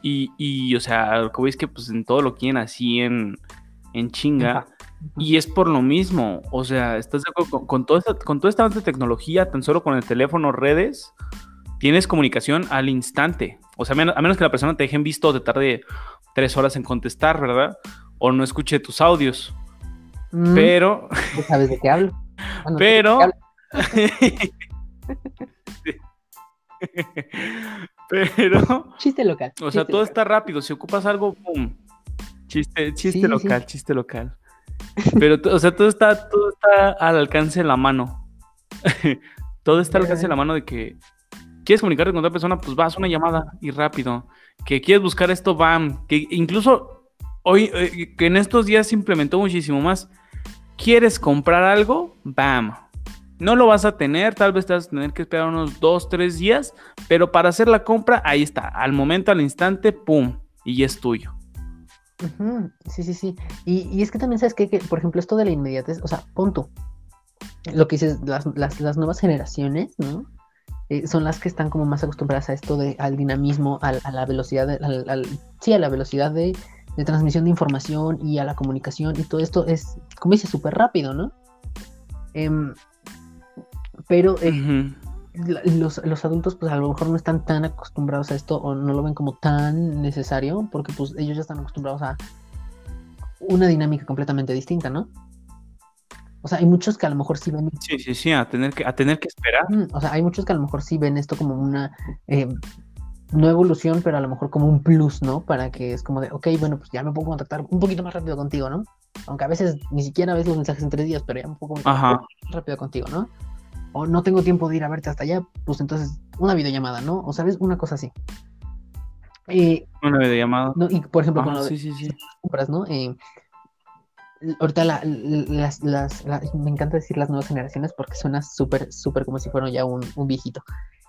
Y, y, o sea, como veis que pues en todo lo quieren así en, en chinga. Y es por lo mismo, o sea, ¿estás de acuerdo? Con, con, toda esta, con toda esta avance de tecnología, tan solo con el teléfono, redes, tienes comunicación al instante. O sea, a menos, a menos que la persona te deje en visto o te tarde tres horas en contestar, ¿verdad? O no escuche tus audios. Mm, Pero, sabes de qué hablo. Bueno, pero, sabes de qué (laughs) pero. Chiste local. o sea, todo local. está rápido. Si ocupas algo. Chiste, chiste Sí, sí. local, chiste local. (laughs) Pero, o sea, todo está, todo está al alcance de la mano. (laughs) todo está al alcance de la mano de que quieres comunicarte con otra persona, pues vas una llamada y rápido. Que quieres buscar esto, bam. Que incluso hoy, eh, que en estos días se implementó muchísimo más. ¿Quieres comprar algo? Bam. No lo vas a tener, tal vez te vas a tener que esperar unos dos, tres días, pero para hacer la compra, ahí está, al momento, al instante, pum, y es tuyo. Sí, sí, sí. Y, y es que también sabes que, por ejemplo, esto de la inmediatez, o sea, pon tú, lo que dices, las, las, las nuevas generaciones, ¿no? Eh, son las que están como más acostumbradas a esto de, al dinamismo, al- a la velocidad, de- al, sí, a la velocidad de, de transmisión de información y a la comunicación y todo esto es, como dices, súper rápido, ¿no? Em, pero eh, los, los adultos pues a lo mejor no están tan acostumbrados a esto o no lo ven como tan necesario porque pues ellos ya están acostumbrados a una dinámica completamente distinta, ¿no? O sea, hay muchos que a lo mejor sí ven, Sí, sí, sí, a tener que, a tener que esperar. O sea, hay muchos que a lo mejor sí ven esto como una eh, no evolución, pero a lo mejor como un plus, ¿no? Para que es como de, ok, bueno, pues ya me puedo contactar un poquito más rápido contigo, ¿no? Aunque a veces ni siquiera ves los mensajes en tres días, pero ya me puedo comunicar Ajá. más rápido contigo, ¿no? O no tengo tiempo de ir a verte hasta allá, pues entonces una videollamada, ¿no? O sabes, una cosa así. Eh, Una videollamada. no, y por ejemplo, Ah, con lo de sí, sí, sí. compras, ¿no? Eh, ahorita la- las, las, la- me encanta decir las nuevas generaciones porque suena súper, súper como si fueran ya un, un viejito.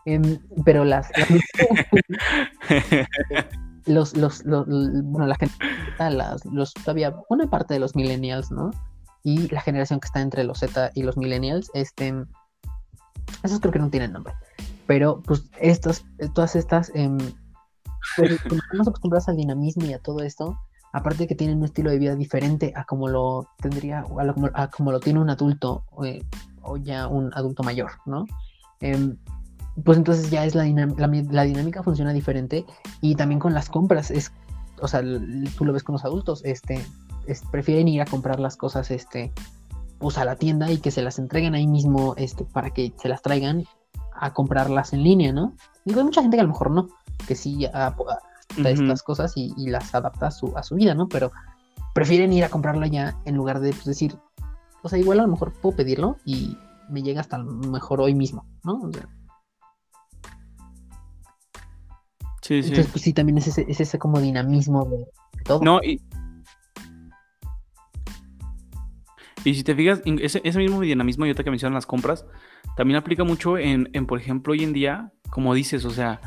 Em, pero las, (laughs) (laughs) los, los, los- bueno, la gente, las, los, todavía una parte de los millennials, ¿no? Y la generación que está entre los Z y los millennials, este, esos creo que no tienen nombre, pero pues estas, todas estas, em, pues, como estamos acostumbrados al dinamismo y a todo esto, aparte de que tienen un estilo de vida diferente a como lo tendría, a, lo, a como lo tiene un adulto eh, o ya un adulto mayor, ¿no? Em, pues entonces ya es la, la, la dinámica funciona diferente y también con las compras es, o sea, tú lo ves con los adultos, este, es- prefieren ir a comprar las cosas, este, pues a la tienda y que se las entreguen ahí mismo, este, para que se las traigan a comprarlas en línea, ¿no? Digo, hay mucha gente que a lo mejor no, que sí adapta estas cosas y, y las adapta a su, a su vida, ¿no? Pero prefieren ir a comprarla ya en lugar de pues, decir, o sea, igual a lo mejor puedo pedirlo y me llega hasta a lo mejor hoy mismo, ¿no? O sea, Sí, sí. Entonces, pues sí, también es ese, es ese como dinamismo de, de todo. No, y. Y si te fijas, ese, mismo dinamismo, y ahorita que mencionan las compras, también aplica mucho en, por ejemplo, hoy en día, como dices, o sea,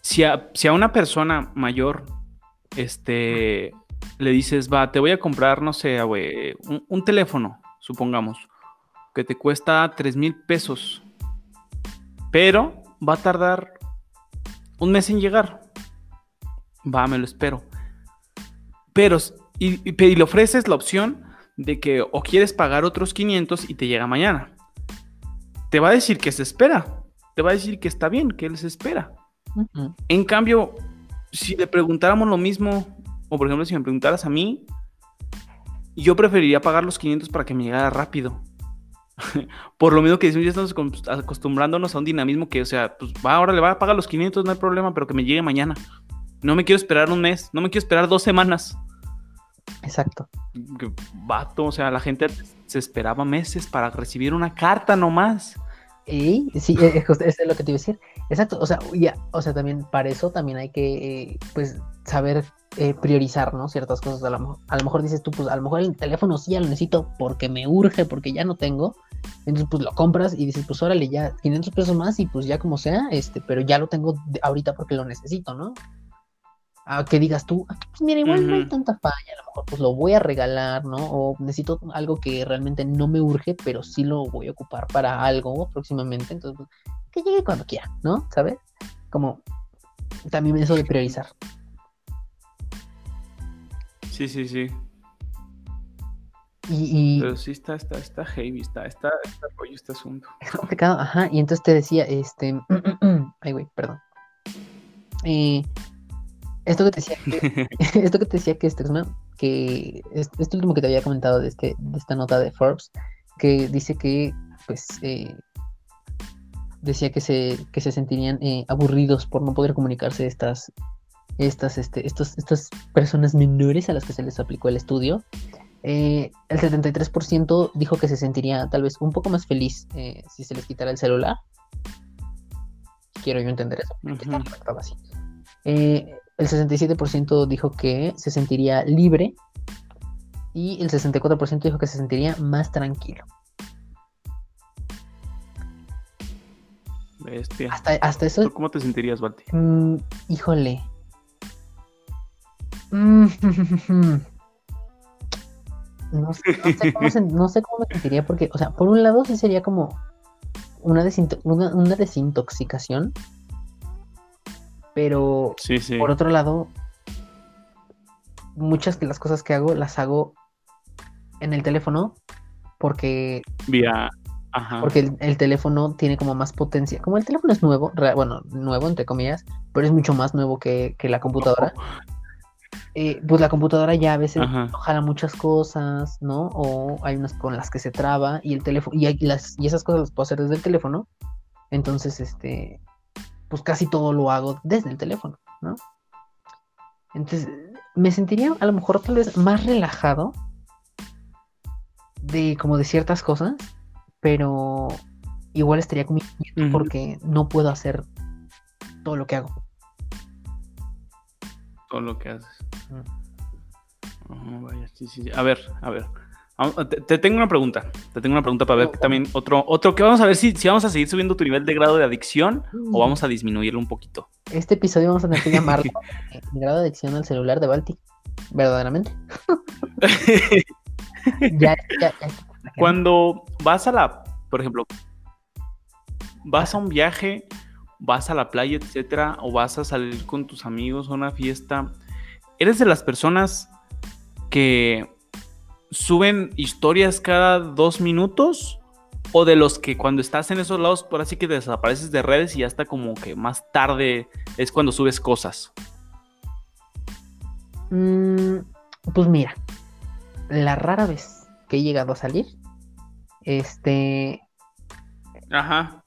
si a, si a una persona mayor, este, le dices, va, te voy a comprar, no sé, güey, un, un teléfono, supongamos, que te cuesta 3 mil pesos, pero va a tardar un mes en llegar. Va, me lo espero. Pero, y le ofreces la opción de que o quieres pagar otros 500 y te llega mañana. Te va a decir que se espera. Te va a decir que está bien, que él se espera. En cambio, si le preguntáramos lo mismo, o por ejemplo, si me preguntaras a mí, yo preferiría pagar los 500 para que me llegara rápido. (laughs) por lo mismo que decimos, ya estamos acos- acostumbrándonos a un dinamismo que, o sea, pues va, ahora le va a pagar los 500, no hay problema, pero que me llegue mañana. No me quiero esperar un mes, no me quiero esperar dos semanas. Exacto. Vato, o sea, la gente se esperaba meses para recibir una carta nomás. Y sí, eh, eh, eso es lo que te iba a decir. Exacto, o sea, ya, o sea, también para eso también hay que, eh, pues, saber eh, priorizar, ¿no? Ciertas cosas. A lo, mejor, a lo mejor dices tú, pues, a lo mejor el teléfono sí ya lo necesito porque me urge, porque ya no tengo. Entonces, pues, lo compras y dices, pues, órale, ya 500 pesos más y pues ya como sea, este, pero ya lo tengo ahorita porque lo necesito, ¿no? A que digas tú, "Ah, pues mira, igual no hay tanta falla, a lo mejor pues lo voy a regalar, ¿no? O necesito algo que realmente no me urge, pero sí lo voy a ocupar para algo próximamente, entonces pues, que llegue cuando quiera, ¿no? ¿Sabes? Como también eso de priorizar. Sí, sí, sí. Y, y Pero sí está, está, está heavy, está, está, está rollo este asunto. (laughs) es complicado, ajá, y entonces te decía, este, (clears throat) ay, güey, perdón. Eh, esto que te decía, que- (laughs) (laughs) esto que te decía que este, que es- este último que te había comentado de, este, de esta nota de Forbes, que dice que, pues, eh, decía que se, que se sentirían eh, aburridos por no poder comunicarse estas, estas, este, estos, estas personas menores a las que se les aplicó el estudio. Eh, el 73% dijo que se sentiría tal vez un poco más feliz eh, si se les quitara el celular. Quiero yo entender eso. Ujú. redactado así. Eh, el 67% dijo que se sentiría libre y el 64% dijo que se sentiría más tranquilo. Bestia. Hasta, hasta eso, ¿Tú cómo te sentirías, Balti? Mm, híjole. Mm, (laughs) No sé, no sé cómo se- no sé cómo me sentiría porque, o sea, por un lado sí sería como una, desinto- una, una desintoxicación, pero Sí, sí. por otro lado, muchas de las cosas que hago las hago en el teléfono porque Vía. Ajá. porque el, el teléfono tiene como más potencia. Como el teléfono es nuevo, rea- bueno, nuevo entre comillas, pero es mucho más nuevo que, que la computadora. (laughs) eh, pues la computadora ya a veces Ajá. jala muchas cosas, ¿no? O hay unas con las que se traba y el teléfono, y, hay las, y esas cosas las puedo hacer desde el teléfono. Entonces, este, pues casi todo lo hago desde el teléfono, ¿no? Entonces, me sentiría a lo mejor tal vez más relajado de como de ciertas cosas, pero igual estaría como Ujú. porque no puedo hacer todo lo que hago. todo lo que haces. Vaya, sí, sí, A ver, a ver. Te, tengo una pregunta. Te tengo una pregunta para ver también otro, otro que vamos a ver si, si vamos a seguir subiendo tu nivel de grado de adicción o mm. vamos a disminuirlo un poquito. Este episodio vamos a tener que llamarlo (laughs) grado de adicción al celular de Balti. Verdaderamente. (laughs) ya, ya, Cuando vas a la, por ejemplo, vas a un viaje, vas a la playa, etcétera, o vas a salir con tus amigos a una fiesta, ¿eres de las personas que suben historias cada dos minutos o de los que cuando estás en esos lados, por así que desapareces de redes y hasta como que más tarde es cuando subes cosas? Mm, pues mira, la rara vez que he llegado a salir, este... Ajá.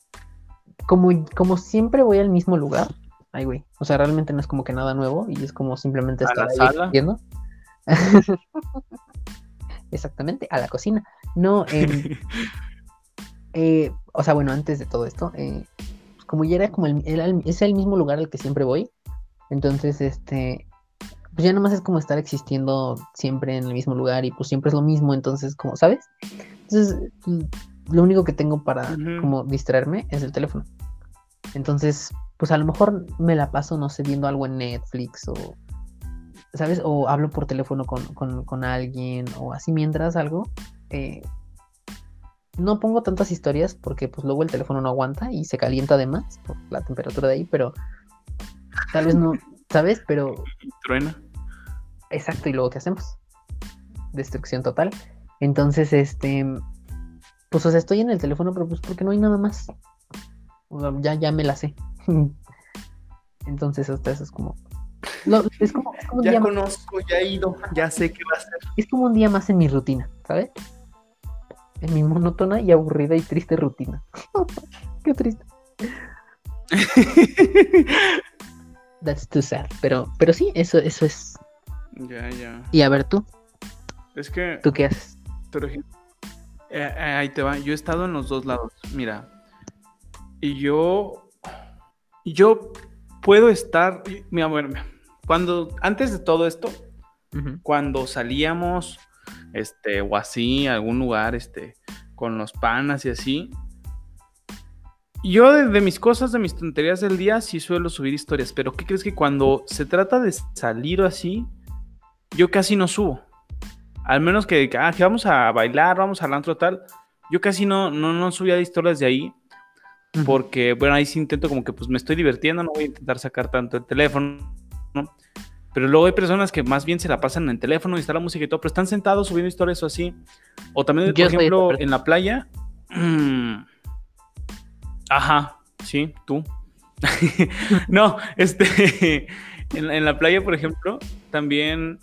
Como, como siempre voy al mismo lugar, ay güey, o sea, realmente no es como que nada nuevo y es como simplemente estar viendo. (laughs) Exactamente, a la cocina. No, em, (laughs) eh, o sea, bueno, antes de todo esto, eh, pues como ya era como el, es el mismo lugar al que siempre voy, entonces, este, pues ya nomás es como estar existiendo siempre en el mismo lugar y pues siempre es lo mismo, entonces, como, ¿sabes? Entonces, lo único que tengo para como distraerme es el teléfono. Entonces, pues a lo mejor me la paso, no sé, viendo algo en Netflix o ¿sabes? O hablo por teléfono con, alguien o así mientras algo. Eh, no pongo tantas historias porque pues luego el teléfono no aguanta y se calienta además por la temperatura de ahí, pero tal vez no, (laughs) ¿sabes? Pero... Truena. Exacto, y luego ¿qué hacemos? Destrucción total. Entonces, este, pues o sea, estoy en el teléfono, pero pues porque no hay nada más. ya, ya me la sé. (laughs) Entonces, hasta eso es como, es como, ya conozco, ya he ido, ya sé qué va a ser. Es como un día más en mi rutina, ¿sabes? En mi monótona y aburrida y triste rutina. (laughs) qué triste. (laughs) That's too sad. Pero, pero sí, eso, eso es. Ya, ya. Y a ver tú. Es que. ¿Tú qué haces? Eh, eh, ahí te va. Yo he estado en los dos lados. Mira. Y yo. Yo puedo estar. Mira, bueno, cuando, antes de todo esto, cuando salíamos, este, o así, a algún lugar, este, con los panas y así, yo de, mis cosas, de mis tonterías del día, sí suelo subir historias, pero ¿qué crees que cuando se trata de salir o así, yo casi no subo? Al menos que, ah, que vamos a bailar, vamos al antro tal, yo casi no, no, no subía historias de ahí, porque, bueno, ahí sí intento como que pues me estoy divirtiendo, no voy a intentar sacar tanto el teléfono, pero luego hay personas que más bien se la pasan en el teléfono y está la música y todo, pero están sentados subiendo historias o así. O también, por ejemplo, en la playa. (clears throat) Ajá, sí, tú. (laughs) no, este. (laughs) en, la playa, por ejemplo, también.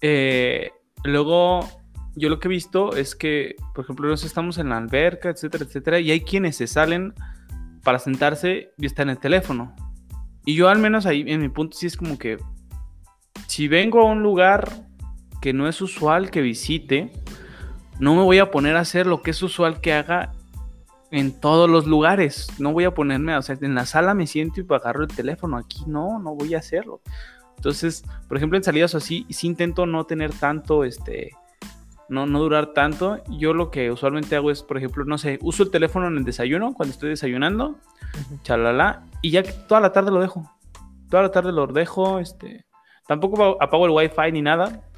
Eh, luego, yo lo que he visto es que, por ejemplo, nosotros estamos en la alberca, etcétera, etcétera, y hay quienes se salen para sentarse y están en el teléfono. Y yo al menos ahí, en mi punto, sí es como que si vengo a un lugar que no es usual que visite, no me voy a poner a hacer lo que es usual que haga en todos los lugares. No voy a ponerme, o sea, en la sala me siento y agarro el teléfono. Aquí no, no voy a hacerlo. Entonces, por ejemplo, en salidas así, sí intento no tener tanto, este, no, no durar tanto. Yo lo que usualmente hago es, por ejemplo, no sé, uso el teléfono en el desayuno, cuando estoy desayunando, chalala, y ya toda la tarde lo dejo. Toda la tarde lo dejo, este, tampoco apago el wifi ni nada.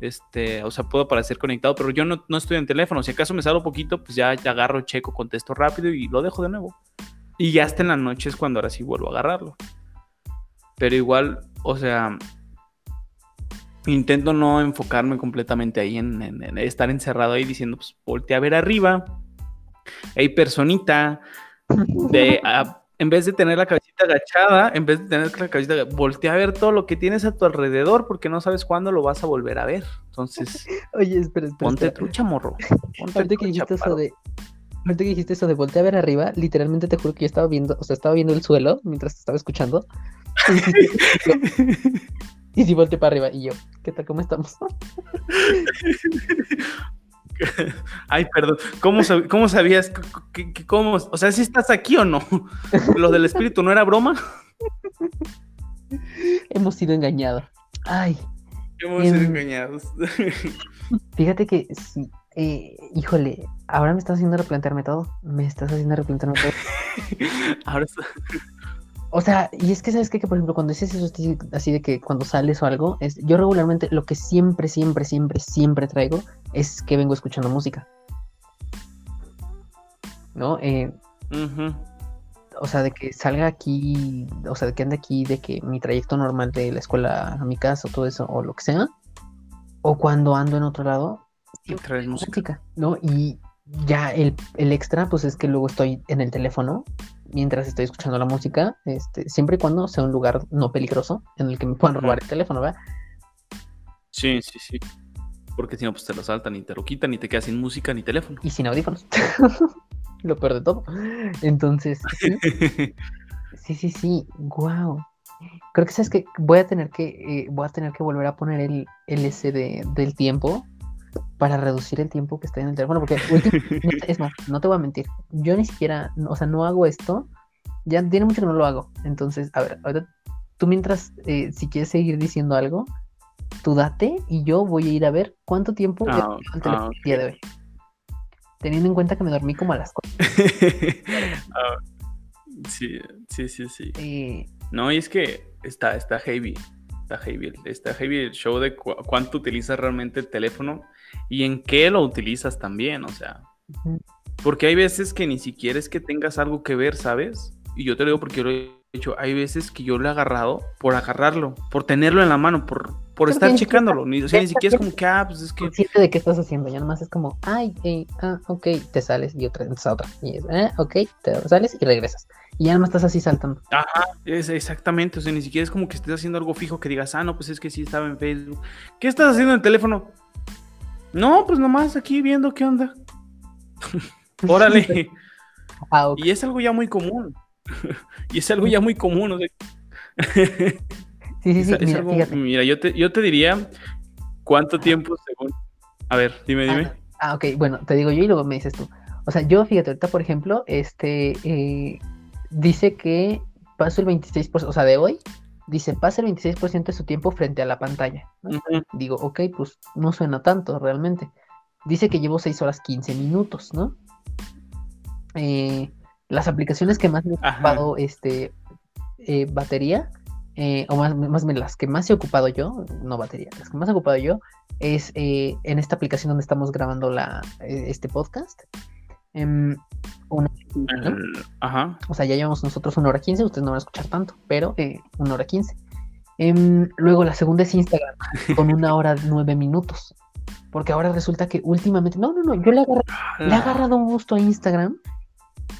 Este, o sea, puedo aparecer conectado, pero yo no, estoy en teléfono. Si acaso me salgo poquito, pues ya, ya, agarro, checo, contesto rápido y lo dejo de nuevo. Y ya hasta en la noche es cuando ahora sí vuelvo a agarrarlo. Pero igual, o sea, intento no enfocarme completamente ahí en, estar encerrado ahí diciendo, pues voltea a ver arriba. Hay personita, de, (laughs) en vez de tener la cabecita agachada, en vez de tener la cabecita, voltea a ver todo lo que tienes a tu alrededor porque no sabes cuándo lo vas a volver a ver. Entonces, oye, espera, espera. Ponte trucha, morro. Ponte que dijiste eso de Ahorita que dijiste eso de voltear a ver arriba, literalmente te juro que yo estaba viendo, o sea, estaba viendo el suelo mientras te estaba escuchando. (laughs) (laughs) Y si volteé para arriba y yo, ¿qué tal? ¿Cómo estamos? (laughs) Ay, perdón. ¿Cómo, cómo sabías? cómo? O sea, si estás aquí o no? (laughs) ¿Lo del espíritu no era broma? Hemos sido engañados. Ay. Hemos sido engañados. Fíjate que sí. Eh, híjole, ahora me estás haciendo replantearme todo. Me estás haciendo replantearme todo. ahora está... O sea, y es que sabes qué? que por ejemplo cuando dices eso así de que cuando sales o algo, es yo regularmente lo que siempre, siempre, siempre, siempre traigo es que vengo escuchando música. ¿No? Eh, O sea, de que salga aquí, o sea, de que ande aquí, de que mi trayecto normal de la escuela a mi casa o todo eso, o lo que sea, o cuando ando en otro lado, traes música. ¿no? Y ya el, el extra, pues es que luego estoy en el teléfono mientras estoy escuchando la música, este, siempre y cuando sea un lugar no peligroso en el que me puedan robar el teléfono, ¿verdad? Sí, sí, sí. Porque si no, pues te lo saltan y te lo quitan y te quedas sin música ni teléfono. Y sin audífonos. (laughs) lo peor de todo. Entonces, (laughs) sí, sí, sí, wow. Creo que sabes que voy a tener que eh, voy a tener que volver a poner el, el S del tiempo para reducir el tiempo que estoy en el teléfono, porque (laughs) es más, no te voy a mentir, yo ni siquiera, o sea, no hago esto, ya tiene mucho que no lo hago, entonces, a ver, ahorita tú mientras, eh, si quieres seguir diciendo algo, tú date y yo voy a ir a ver cuánto tiempo ah, el teléfono el día de hoy. Teniendo en cuenta que me dormí como a las 4. (laughs) Ah, sí, sí, sí, sí. Eh, no, y es que está, está heavy está heavy, está heavy el show de cuánto utilizas realmente el teléfono y en qué lo utilizas también, o sea. Porque hay veces que ni siquiera es que tengas algo que ver, ¿sabes? Y yo te lo digo porque lo he hecho. Hay veces que yo lo he agarrado por agarrarlo, por tenerlo en la mano, por, por estar checándolo. Ni, o sea, ni siquiera es como que, ah, pues es que. Consciente de qué estás haciendo, ya nomás es como, ay, eh, ah, ok, te sales y otra, entonces otra. Y es, ah, ok, te sales y regresas. Y ya no estás así saltando. Ajá, es exactamente. O sea, ni siquiera es como que estés haciendo algo fijo que digas, ah, no, pues es que sí estaba en Facebook. ¿Qué estás haciendo en el teléfono? No, pues nomás aquí viendo qué onda. (laughs) Órale. Ah, y es algo ya muy común. y es algo ya muy común. sí, sí, sí. mira, yo, te, yo te diría cuánto tiempo según. A ver, dime, dime. Ah, ah, ok, bueno, te digo yo y luego me dices tú. O sea, yo, fíjate, ahorita, por ejemplo, este eh, dice que paso el 26%, o sea, de hoy, dice, pasa el 26% de su tiempo frente a la pantalla. Digo, ok, pues no suena tanto realmente. Dice que llevo 6 horas 15 minutos, ¿no? Eh, las aplicaciones que más me han ocupado este, eh, batería, eh, o más, más bien las que más he ocupado yo, no batería, las que más he ocupado yo, es en esta aplicación donde estamos grabando la, este podcast. Em, Ajá. O sea, ya llevamos nosotros una hora quince, ustedes no van a escuchar tanto, pero eh, una hora quince. Em, luego la segunda es Instagram, (laughs) con una hora nueve minutos. Porque ahora resulta que últimamente, no, no, no, yo le, he agarrado un gusto a Instagram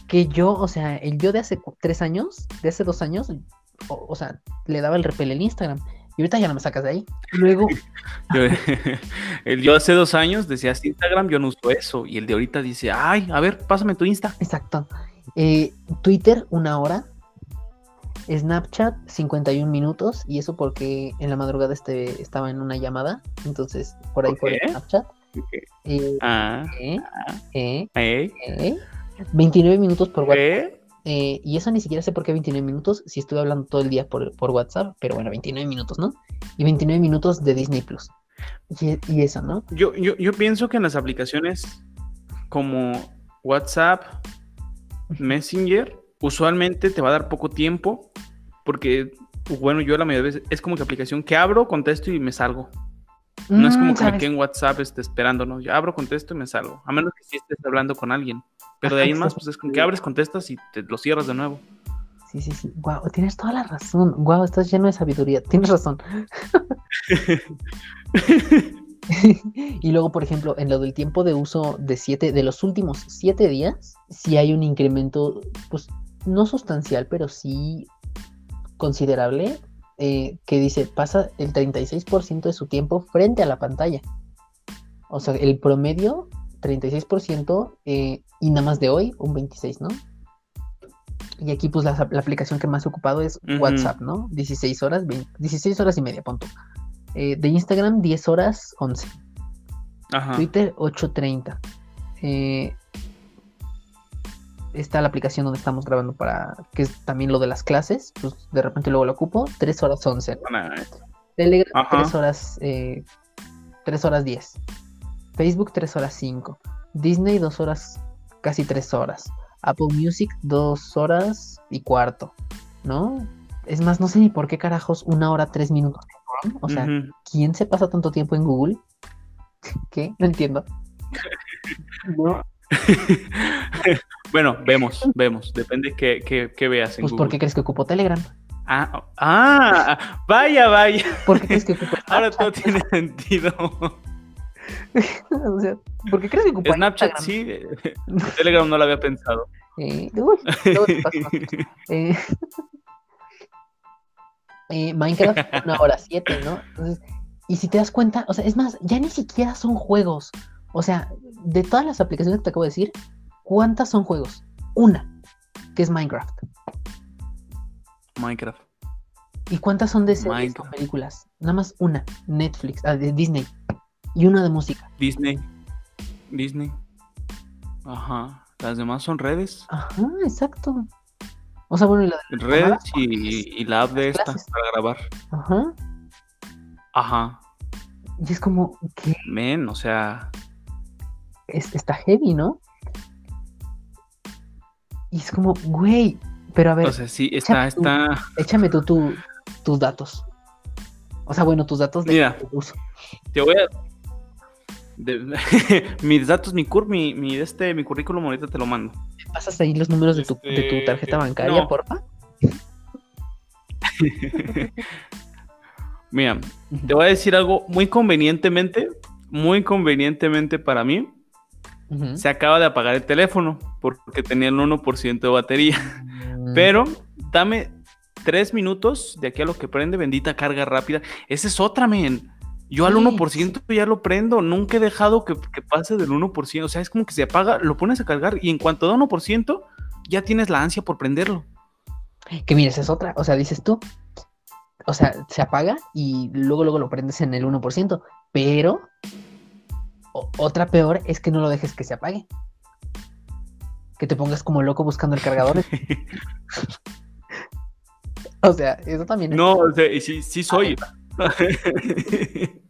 que yo, o sea, el yo de hace tres años, de hace dos años, o, sea, le daba el repel en Instagram. Y ahorita ya no me sacas de ahí. Luego. (laughs) yo, hace dos años decía Instagram, yo no uso eso. Y el de ahorita dice, ay, a ver, pásame tu Insta. Exacto. Eh, Twitter, una hora. Snapchat, 51 minutos. Y eso porque en la madrugada este, estaba en una llamada. Entonces, por ahí por Snapchat. Eh, ah, eh, ah. eh, 29 minutos por WhatsApp. Eh, y eso ni siquiera sé por qué 29 minutos, si estuve hablando todo el día por, WhatsApp, pero bueno, 29 minutos, ¿no? Y 29 minutos de Disney Plus. Y, eso, ¿no? Yo, yo, yo pienso que en las aplicaciones como WhatsApp, Messenger, usualmente te va a dar poco tiempo, porque, bueno, yo la mayoría de veces es como que aplicación que abro, contesto y me salgo. No es como mm, que me quede en WhatsApp esté esperando, ¿no? Yo abro, contesto y me salgo. A menos que sí estés hablando con alguien. Pero de ahí más, pues es como que abres, contestas y te lo cierras de nuevo. Sí, sí, sí. Guau, tienes toda la razón. Guau, estás lleno de sabiduría. (laughs) Tienes razón. (laughs) (laughs) y luego, por ejemplo, en lo del tiempo de uso de siete, de los últimos siete días, sí hay un incremento, pues, no sustancial, pero sí considerable eh, que dice pasa el 36% de su tiempo frente a la pantalla. O sea, el promedio 36% eh, y nada más de hoy un 26%, ¿no? Y aquí pues la, aplicación que más he ocupado es WhatsApp, ¿no? 16 horas, 16 horas y media, punto. Eh, de Instagram 10 horas 11. Twitter 8.30. está la aplicación donde estamos grabando para, que es también lo de las clases, pues de repente luego lo ocupo, 3 horas 11. Telegram, 3 horas, eh, 3 horas 10. Facebook, 3 horas 5. Disney, 2 horas, casi 3 horas. Apple Music, 2 horas y cuarto, ¿no? Es más, no sé ni por qué carajos una hora, 3 minutos. O sea, ¿quién se pasa tanto tiempo en Google? (laughs) ¿Qué? No entiendo. (laughs) no. (laughs) bueno, vemos, vemos. Depende que, que, veas en pues, ¿por qué crees que ocupo Telegram? Ah, ah, vaya, vaya. ¿Por qué crees que ocupo (laughs) Ahora todo tiene sentido. (laughs) o sea, ¿por qué crees que ocupo Snapchat? Sí, (laughs) Telegram no lo había pensado. Eh, eh, eh, Minecraft una hora siete, ¿no? Entonces, y si te das cuenta, o sea, es más, ya ni siquiera son juegos. O sea, de todas las aplicaciones que te acabo de decir, ¿cuántas son juegos? Una, que es Minecraft. Minecraft. ¿Y cuántas son de series o películas? Nada más una, Netflix, ah, de Disney. Y una de música. Disney. Disney. Ajá. Las demás son redes. Ajá, exacto. O sea, bueno, la de redes y, la app de esta para grabar. Ajá. Ajá. Y es como que. Men, o sea. está heavy, ¿no? Y es como, güey, pero a ver. O sea, sí, está, échame está. échame tú tus datos. O sea, bueno, tus datos de Mira, uso. Te voy a. (laughs) mis datos, mi cur, mi, mi, este, mi currículum ahorita te lo mando. pasas ahí los números de, tu, de tu este, tarjeta bancaria, porfa? (laughs) Mira, te voy a decir algo muy convenientemente, muy convenientemente para mí. Se acaba de apagar el teléfono porque tenía el 1% de batería. Mm. Pero dame tres minutos de aquí a lo que prende, bendita carga rápida. Esa es otra, men. Yo al 1% ya lo prendo, nunca he dejado que, pase del 1%. O sea, es como que se apaga, lo pones a cargar y en cuanto da 1%, ya tienes la ansia por prenderlo. Que mires, es otra. O sea, dices tú, o sea, se apaga y luego, luego lo prendes en el 1%. Pero otra peor es que no lo dejes que se apague. Que te pongas como loco buscando el cargador. (laughs) o sea, eso también. No, o sea, sí, sí soy. (laughs)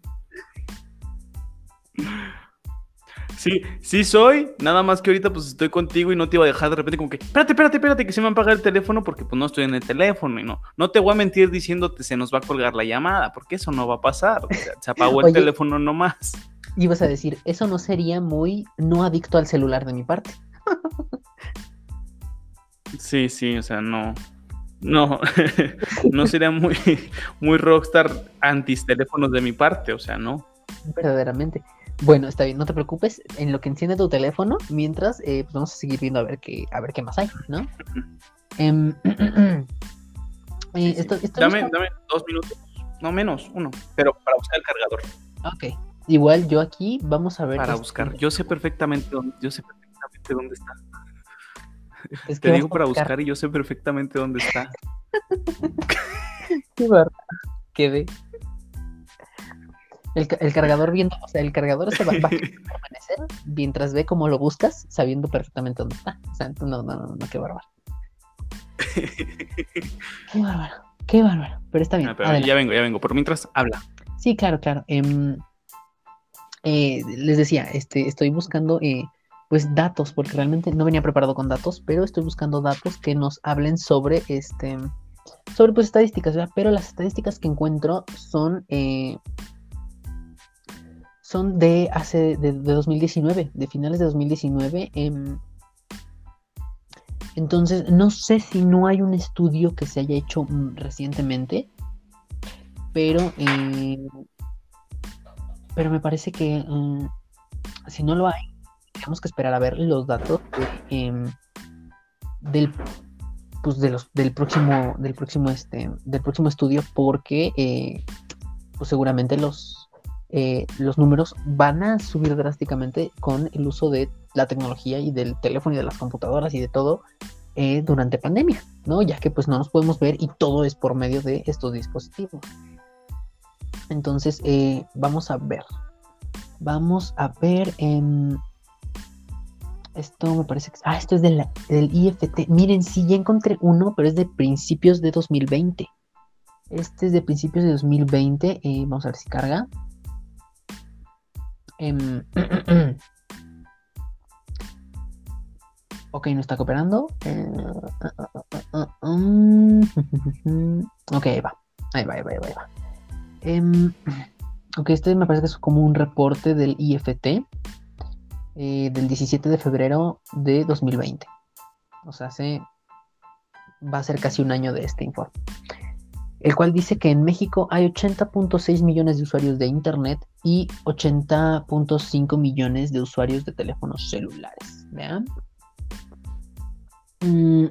Sí, sí soy, nada más que ahorita pues estoy contigo y no te iba a dejar de repente como que, espérate, espérate, espérate, que se me va a apagar el teléfono porque pues no estoy en el teléfono y no, no te voy a mentir diciéndote se nos va a colgar la llamada, porque eso no va a pasar, se apagó el teléfono nomás. Ibas a decir, eso no sería muy no adicto al celular de mi parte. sí, sí, o sea, no, no, (laughs) no sería muy, muy rockstar antis teléfonos de mi parte, o sea, no. Verdaderamente. Bueno, está bien, no te preocupes. En lo que enciende tu teléfono, mientras, eh, pues vamos a seguir viendo a ver qué, a ver qué más hay, ¿no? Em, (clears throat) eh, dame, dame dos minutos, no menos, uno, pero para buscar el cargador. Ok. Igual yo aquí vamos a ver. Para este buscar. Yo sé perfectamente dónde, yo sé perfectamente dónde está. Te digo para buscar? y yo sé perfectamente dónde está. (laughs) Qué verdad. Quedé. El, cargador viendo, o sea, el cargador se va, a (laughs) permanecer mientras ve cómo lo buscas, sabiendo perfectamente dónde está. O sea, no, no, no, no qué bárbaro. qué bárbaro, qué bárbaro. Pero está bien. Ah, ya vengo, ya vengo. Por mientras, habla. Sí, claro, claro. Em, eh, les decía, este, estoy buscando eh, pues datos, porque realmente no venía preparado con datos, pero estoy buscando datos que nos hablen sobre este sobre pues estadísticas, pero las estadísticas que encuentro son eh, son de hace de, 2019, de finales de 2019. Em, entonces, no sé si no hay un estudio que se haya hecho mm, recientemente, pero, pero me parece que mm, si no lo hay, tenemos que esperar a ver los datos em, del pues de los del próximo del próximo este del próximo estudio porque eh, pues seguramente los eh, los números van a subir drásticamente con el uso de la tecnología y del teléfono y de las computadoras y de todo eh, durante pandemia, ¿no? Ya que pues no nos podemos ver y todo es por medio de estos dispositivos. Entonces, eh, vamos a ver. Vamos a ver. Esto me parece que... Ah, esto es del IFT. Miren, sí, ya encontré uno, pero es de principios de 2020. Este es de principios de 2020. Eh, vamos a ver si carga. Em, (clears throat) ok, no está cooperando. Eh, (laughs) ok, ahí va. Ahí va, ahí va, ahí va. Em, (clears throat) ok, este me parece que es como un reporte del IFT eh, del 17 de febrero de 2020. O sea, se va a ser casi un año de este informe el cual dice que en México hay 80.6 millones de usuarios de Internet y 80.5 millones de usuarios de teléfonos celulares. ¿Vean? Mm,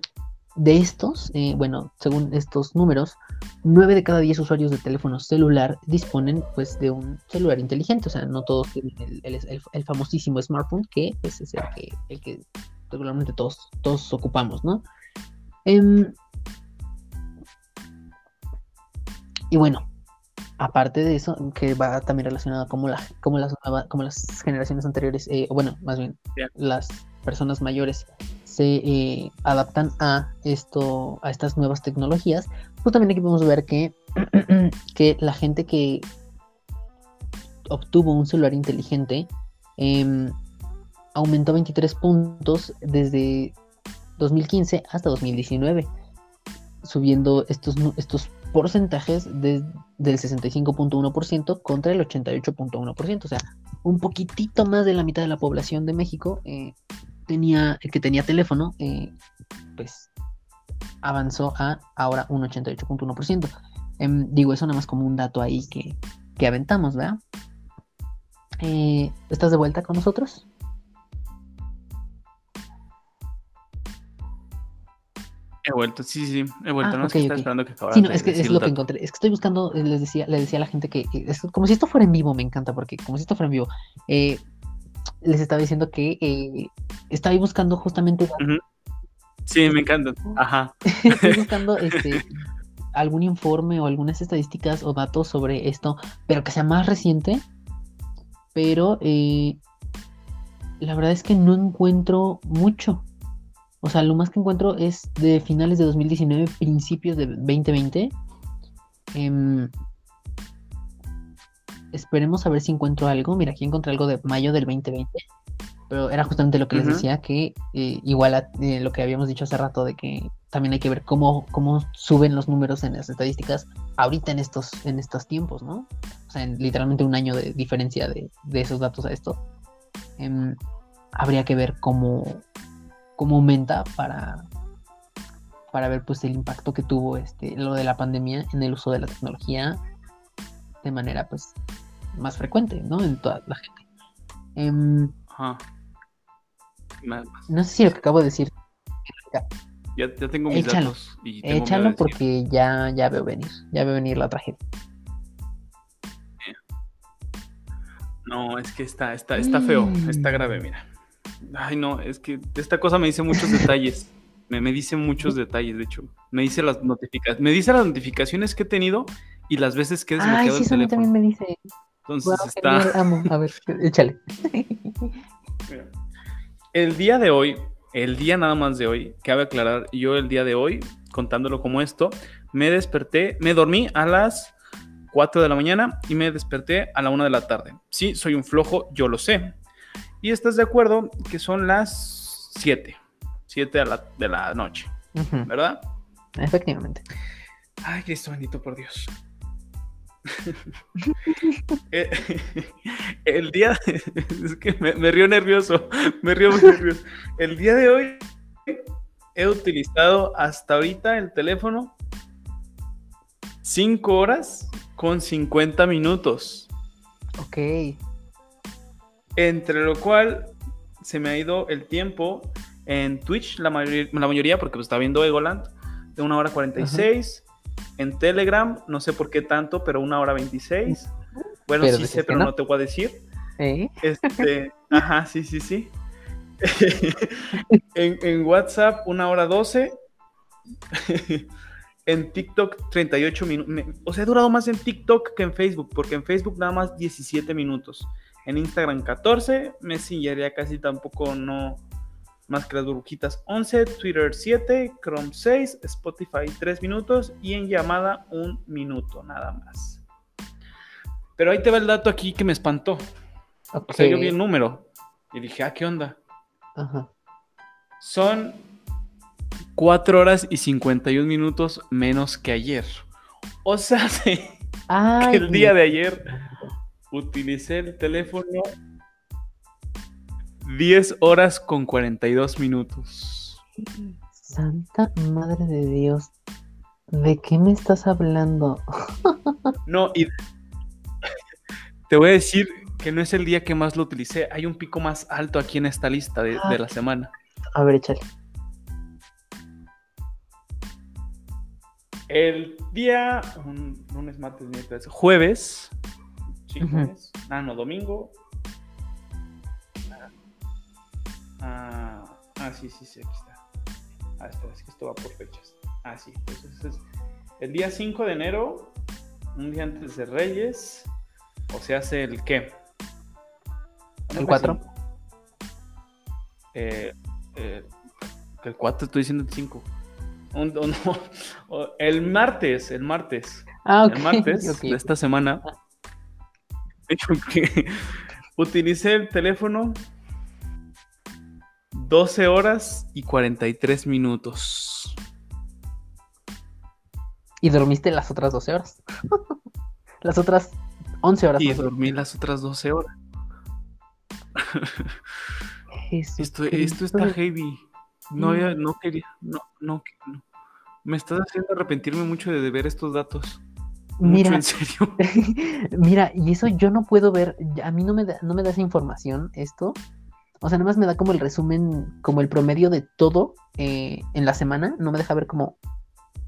de estos, eh, bueno, según estos números, 9 de cada 10 usuarios de teléfono celular disponen pues de un celular inteligente, o sea, no todos tienen el, famosísimo smartphone que pues, es el que, el que regularmente todos, todos ocupamos, ¿no? Em, Y bueno, aparte de eso, que va también relacionado como, la, como, las, como las generaciones anteriores, eh, bueno, más bien las personas mayores se eh, adaptan a esto, a estas nuevas tecnologías, pues también aquí podemos ver que, (clears throat) que la gente que obtuvo un celular inteligente em, aumentó 23 puntos desde 2015 hasta 2019, subiendo estos, estos porcentajes del 65.1% contra el 88.1%. O sea, un poquitito más de la mitad de la población de México eh, tenía, que tenía teléfono, eh, pues avanzó a ahora un 88.1%. Em, digo, eso nada más como un dato ahí que, que aventamos, ¿verdad? Eh, ¿Estás de vuelta con nosotros? He vuelto, sí, sí, he vuelto. Ah, no okay, es que esperando que Sí, no, es que es lo que encontré. Es que estoy buscando, les decía, le decía a la gente que, es como si esto fuera en vivo, me encanta, porque como si esto fuera en vivo. Eh, les estaba diciendo que eh, estaba buscando justamente. Sí, me encanta. Ajá. (laughs) estoy buscando este, algún informe o algunas estadísticas o datos sobre esto, pero que sea más reciente. Pero eh, la verdad es que no encuentro mucho. O sea, lo más que encuentro es de finales de 2019, principios de 2020. Em, esperemos a ver si encuentro algo. Mira, aquí encontré algo de mayo del 2020. Pero era justamente lo que les decía, que eh, igual a eh, lo que habíamos dicho hace rato, de que también hay que ver cómo, cómo suben los números en las estadísticas ahorita en estos, en estos tiempos, ¿no? O sea, en literalmente un año de diferencia de, esos datos a esto. Em, habría que ver cómo, cómo aumenta para, para ver pues el impacto que tuvo este, lo de la pandemia en el uso de la tecnología de manera pues más frecuente, ¿no? En toda la gente. Em, no sé si lo que acabo de decir. Ya, ya tengo mis échalo, datos. Y échalo porque ya, ya veo venir, ya veo venir la tragedia. No, es que está, está, está feo, está grave, mira. Ay, no, es que esta cosa me dice muchos detalles. Me, me dice muchos detalles, de hecho. Me dice las notificaciones. Me dice las notificaciones que he tenido y las veces que he desbloqueado Ay, sí, el teléfono. también me dice. Entonces está. Amo. A ver, (laughs) échale. El día de hoy, el día nada más de hoy, cabe aclarar, yo el día de hoy, contándolo como esto, me desperté, me dormí a las 4 de la mañana y me desperté a la 1 de la tarde. Sí, soy un flojo, yo lo sé. Y estás de acuerdo que son las 7, 7 de la, de la noche, ¿verdad? Efectivamente. Ay, Cristo bendito por Dios. (laughs) Eh, el día, (laughs) es que me, me, río nervioso, me río muy nervioso. El día de hoy he utilizado hasta ahorita el teléfono 5 horas con 50 minutos. Ok. Entre lo cual se me ha ido el tiempo en Twitch, la, mayoría, la mayoría porque pues, está viendo Egoland, de una hora 46. En Telegram, no sé por qué tanto, pero una hora 26. Bueno, sí sé, pero no? te voy a decir. ¿Eh? Este, (laughs) ajá, sí, sí, sí. (laughs) en, en, WhatsApp, una hora 12. (laughs) en TikTok, 38 minutos. O sea, he durado más en TikTok que en Facebook, porque en Facebook nada más 17 minutos en Instagram 14, Messenger ya casi tampoco no, más que las burbujitas 11, Twitter 7, Chrome 6, Spotify 3 minutos y en llamada un minuto nada más. Pero ahí te va el dato aquí que me espantó. O sea, yo vi el número y dije, ah, ¿qué onda? Ajá. Son 4 horas y 51 minutos menos que ayer. O sea, (laughs) sí, que el día de ayer utilicé el teléfono 10 horas con 42 minutos. Santa Madre de Dios, ¿de qué me estás hablando? (laughs) no, y te voy a decir que no es el día que más lo utilicé. Hay un pico más alto aquí en esta lista de, la semana. A ver, échale. El día, lunes, martes, miércoles, jueves. Sí, jueves. Ah, no, domingo. Ah, ah, sí, sí, sí, aquí está. Ah, espera, es que esto va por fechas. Ah, sí, entonces es el día 5 de enero, un día antes de Reyes, o se hace el qué? El 4. Eh, eh, el 4, estoy diciendo el 5. (laughs) el martes, el martes. Ah, El martes de esta semana. que (laughs) utilicé el teléfono 12 horas y 43 minutos. ¿Y dormiste las otras 12 horas? (laughs) las otras 11 horas. Y dormí las otras 12 horas. esto, esto está heavy. No, no quería, no, no, no. Me estás haciendo arrepentirme mucho de ver estos datos. Mira, en serio. (laughs) mira, y eso yo no puedo ver, a mí no me da, no me da esa información esto, o sea, nada más me da como el resumen, como el promedio de todo eh, en la semana. No me deja ver como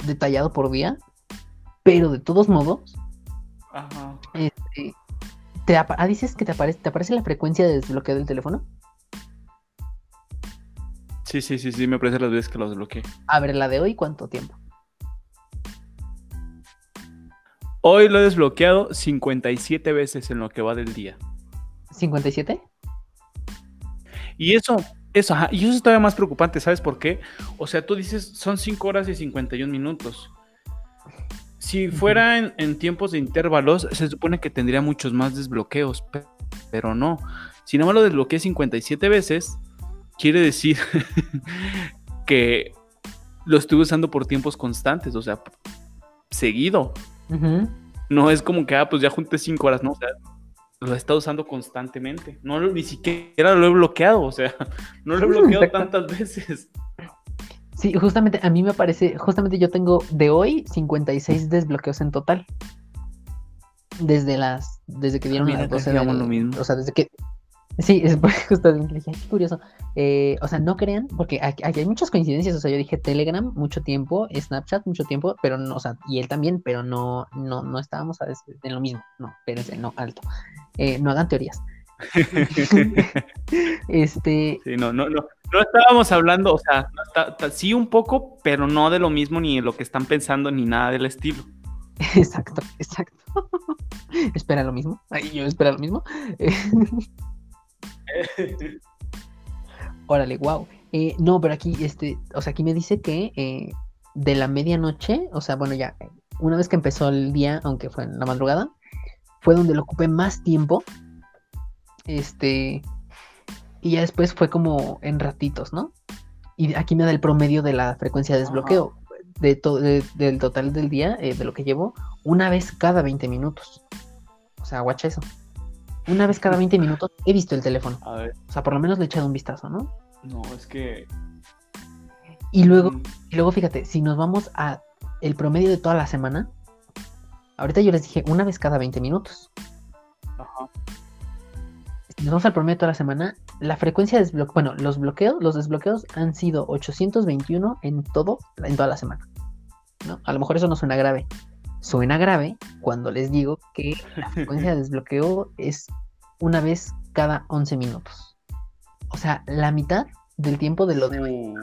detallado por día. Pero de todos modos, Ajá. Este, te ah, dices que te aparece, te aparece la frecuencia de desbloqueo del teléfono. Sí, sí, sí, sí, me aparece las veces que lo desbloqueé. A ver, la de hoy, ¿cuánto tiempo? Hoy lo he desbloqueado 57 veces en lo que va del día. ¿57? Y eso, eso, ajá, y eso es todavía más preocupante, ¿sabes por qué? O sea, tú dices, son 5 horas y 51 minutos. Si fuera en, tiempos de intervalos, se supone que tendría muchos más desbloqueos, pero no. Si no me lo desbloqueé 57 veces, quiere decir (laughs) que lo estuve usando por tiempos constantes, o sea, seguido. No es como que, ah, pues ya junté 5 horas, no, o sea, lo he estado usando constantemente. No, ni siquiera lo he bloqueado, o sea, (laughs) no lo he bloqueado tantas veces. Sí, justamente a mí me parece, justamente yo tengo de hoy 56 desbloqueos en total. Desde las, desde que dieron las 12 de, lo mismo. O sea, desde que, Sí, es (laughs) justamente dije, qué curioso. Eh, o sea, no crean, porque aquí, hay muchas coincidencias. O sea, yo dije Telegram mucho tiempo, Snapchat mucho tiempo, pero no, o sea, y él también, pero no, no, no estábamos a en lo mismo. No, espérense, no, alto. Eh, no hagan teorías. (laughs) este. Sí, no, no, no. No estábamos hablando, o sea, sí un poco, pero no de lo mismo ni de lo que están pensando ni nada del estilo. (laughs) Exacto, exacto. espera lo mismo. Ay, yo espera lo mismo. (laughs) Órale, wow. Eh, no, pero aquí, este, o sea, aquí me dice que eh, de la medianoche, o sea, bueno, ya, una vez que empezó el día, aunque fue en la madrugada, fue donde lo ocupé más tiempo. Este, y ya después fue como en ratitos, ¿no? Y aquí me da el promedio de la frecuencia de desbloqueo. De todo del total del día, eh, de lo que llevo, una vez cada 20 minutos. O sea, guacha eso una vez cada 20 minutos he visto el teléfono. A ver. O sea, por lo menos le he echado un vistazo, ¿no? No, es que. Y luego, mm. y luego fíjate, si nos vamos a el promedio de toda la semana, ahorita yo les dije una vez cada 20 minutos. Ajá. Si nos vamos al promedio de toda la semana, la frecuencia de desbloqueo, bueno, los bloqueos, los desbloqueos han sido 821 en todo, en toda la semana. ¿no? A lo mejor eso no suena grave, Suena grave cuando les digo que la frecuencia de desbloqueo es una vez cada 11 minutos. O sea, la mitad del tiempo de lo de hoy.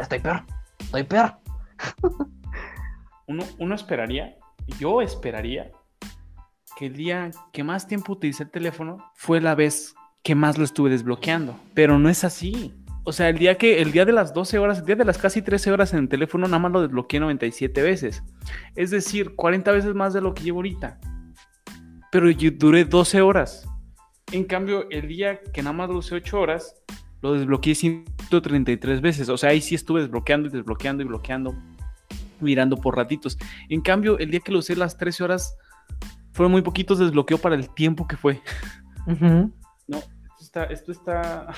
estoy peor, estoy peor. uno, uno esperaría, yo esperaría que el día que más tiempo utilicé el teléfono fue la vez que más lo estuve desbloqueando. Pero no es así. O sea, el día que, el día de las 12 horas, el día de las casi 13 horas en el teléfono, nada más lo desbloqueé 97 veces. Es decir, 40 veces más de lo que llevo ahorita. Pero yo duré 12 horas. En cambio, el día que nada más lo usé 8 horas, lo desbloqueé 133 veces. O sea, ahí sí estuve desbloqueando y desbloqueando y bloqueando, mirando por ratitos. En cambio, el día que lo usé las 13 horas, fueron muy poquitos desbloqueo para el tiempo que fue. No, esto está, esto está...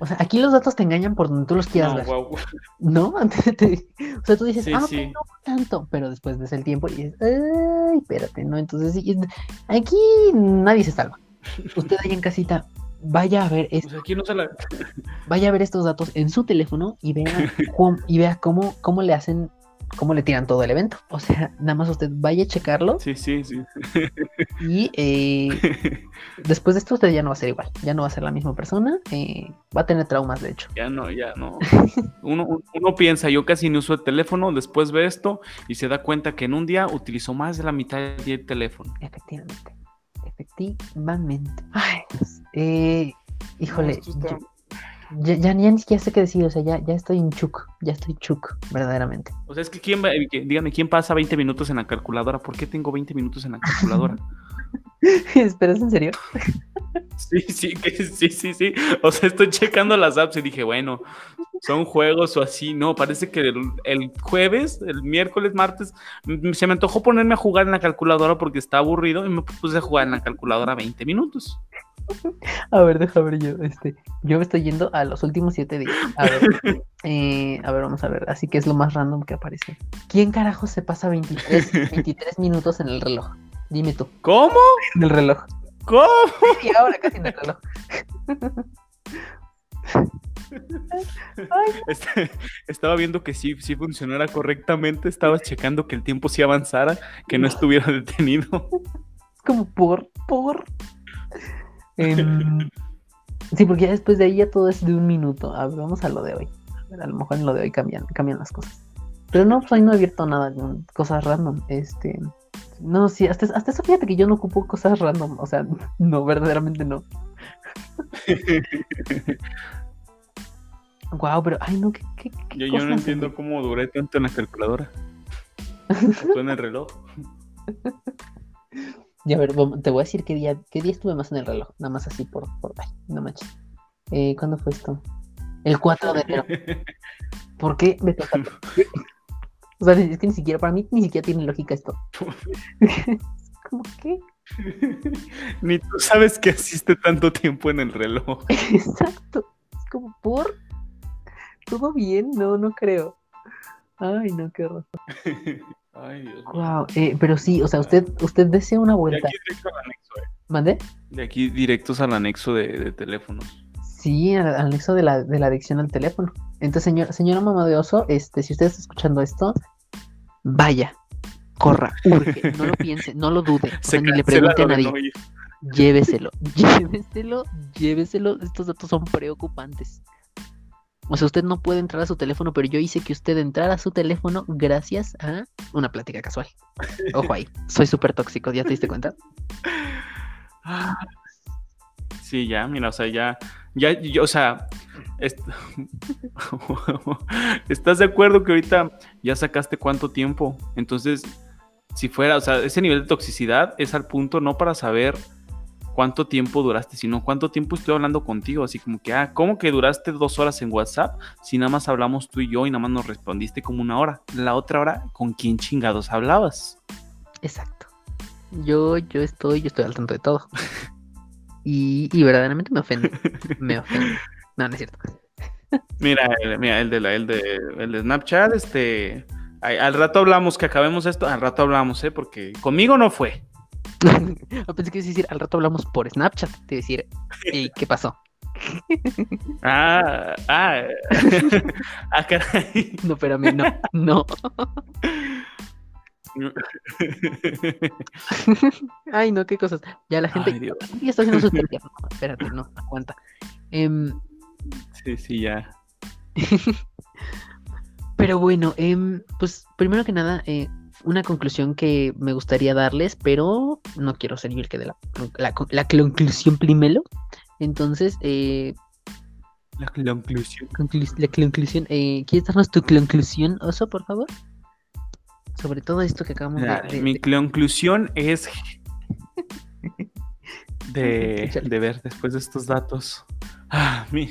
O sea, aquí los datos te engañan por donde tú los quieras No, ver. guau. ¿No? (laughs) o sea, tú dices, Sí, ah, no tanto, pero después ves el tiempo y dices, ay, espérate, ¿no? Entonces, aquí nadie se salva. Usted ahí en casita, vaya a ver esto, aquí no se la... vaya a ver estos datos en su teléfono y vea, (laughs) cómo, y vea cómo, cómo le hacen, cómo le tiran todo el evento. O sea, (laughs) nada más usted vaya a checarlo Sí, sí, sí. y eh, (laughs) después de esto usted ya no va a ser igual, ya no va a ser la misma persona, eh, va a tener traumas, de hecho. Ya no, ya no. (laughs) Uno, uno piensa, yo casi no uso el teléfono, después ve esto y se da cuenta que en un día utilizó más de la mitad del teléfono. Efectivamente. Efectivamente. Ay, pues, eh, híjole. yo- ya, ya, ya ni siquiera sé qué decir, o sea, ya, ya estoy en chuk, ya estoy chuk, verdaderamente. O sea, es que quién eh, dígame, ¿quién pasa 20 minutos en la calculadora? ¿Por qué tengo 20 minutos en la calculadora? (laughs) ¿Esperas en serio? (laughs) Sí, sí, que- sí, sí, sí. O sea, estoy checando las apps y dije, bueno, son juegos o así. No, parece que el, el jueves, el miércoles, martes, se me antojó ponerme a jugar en la calculadora porque estaba aburrido y me puse a jugar en la calculadora 20 minutos. (laughs) A ver, deja ver yo, este, yo me estoy yendo a los últimos siete días. A ver, (laughs) eh, a ver, vamos a ver, así que es lo más random que aparece. ¿Quién carajo se pasa 23, 23 (laughs) minutos en el reloj? Dime tú, ¿Cómo? en el reloj. ¿Cómo? Y ahora casi en el reloj. Este, estaba viendo que sí, sí funcionara correctamente, estaba checando que el tiempo sí avanzara, que no estuviera detenido. Es como por, por. Em, (laughs) sí, porque ya después de ahí ya todo es de un minuto. A ver, vamos a lo de hoy. A, ver, a lo mejor en lo de hoy cambian, cambian las cosas. Pero no, pues hoy no he abierto nada, no, cosas random. Este. No, sí, hasta, hasta eso fíjate que yo no ocupo cosas random. O sea, (laughs) no, verdaderamente no. (laughs) Wow, pero, ay, no, qué, qué, qué Yo, yo no entiendo cómo duré tanto en la calculadora. O en el reloj. Ya, a ver, te voy a decir qué día, qué día estuve más en el reloj. Nada más así por, por, ay, no manches. Eh, ¿Cuándo fue esto? El 4 de enero. (laughs) ¿Por qué me toca? O sea, es que ni siquiera, para mí, ni siquiera tiene lógica esto. (laughs) ¿Cómo que? Ni tú sabes que asiste tanto tiempo en el reloj. (laughs) Exacto. Es como, ¿por? ¿Todo bien? No, no creo. Ay, no, qué horror. Ay, Dios mío. Wow, eh, pero sí, o sea, usted, usted desea una De vuelta. aquí directo al anexo, eh. ¿Mande? De aquí directos al anexo de, de teléfonos. Sí, al al anexo de la, de la adicción al teléfono. Entonces, señor, señora mamá de oso, este, si usted está escuchando esto, vaya, corra, urge, no lo piense, no lo dude, o sea, ni le pregunte a de nadie, lléveselo, (laughs) lléveselo, lléveselo, estos datos son preocupantes. O sea, usted no puede entrar a su teléfono, pero yo hice que usted entrara a su teléfono gracias a una plática casual. Ojo ahí, soy súper tóxico, ¿ya te diste cuenta? Ah. Sí, ya, mira, o sea, ya, ya, yo, o sea, est- (laughs) ¿estás de acuerdo que ahorita ya sacaste cuánto tiempo? Entonces, si fuera, o sea, ese nivel de toxicidad es al punto no para saber cuánto tiempo duraste, sino cuánto tiempo estoy hablando contigo, así como que, ah, ¿cómo que duraste dos horas en WhatsApp si nada más hablamos tú y yo y nada más nos respondiste como una hora? La otra hora, ¿con quién chingados hablabas? Exacto. Yo, yo estoy, yo estoy al tanto de todo. (laughs) Y, y verdaderamente me ofende. Me ofende. No, no es cierto. (laughs) Mira, el, mira, el de la, el de, el de Snapchat, este, al rato hablamos, que acabemos esto, al rato hablamos, ¿eh? Porque conmigo no fue. (laughs) Ah, Pensé que ibas a decir, al rato hablamos por Snapchat. Te decir, "Ey, ¿qué pasó? (laughs) Ah, ah, (laughs) ah, caray. No, espérame, no, no. Ay, no, qué cosas. Ya la gente Ay, ya está haciendo su terapia. No, espérate, no, aguanta. Em, Sí, sí, ya. Pero bueno, em, pues primero que nada, eh, una conclusión que me gustaría darles, pero no quiero ser yo el que dé la, la, la conclusión primero. Entonces, eh, La conclusión. Conclu- la conclusión. Eh, ¿Quieres darnos tu conclusión, Oso, por favor? Sobre todo esto que acabamos de... Mira, de- mi de- conclusión es (laughs) de, de ver después de estos datos. Ah, mi,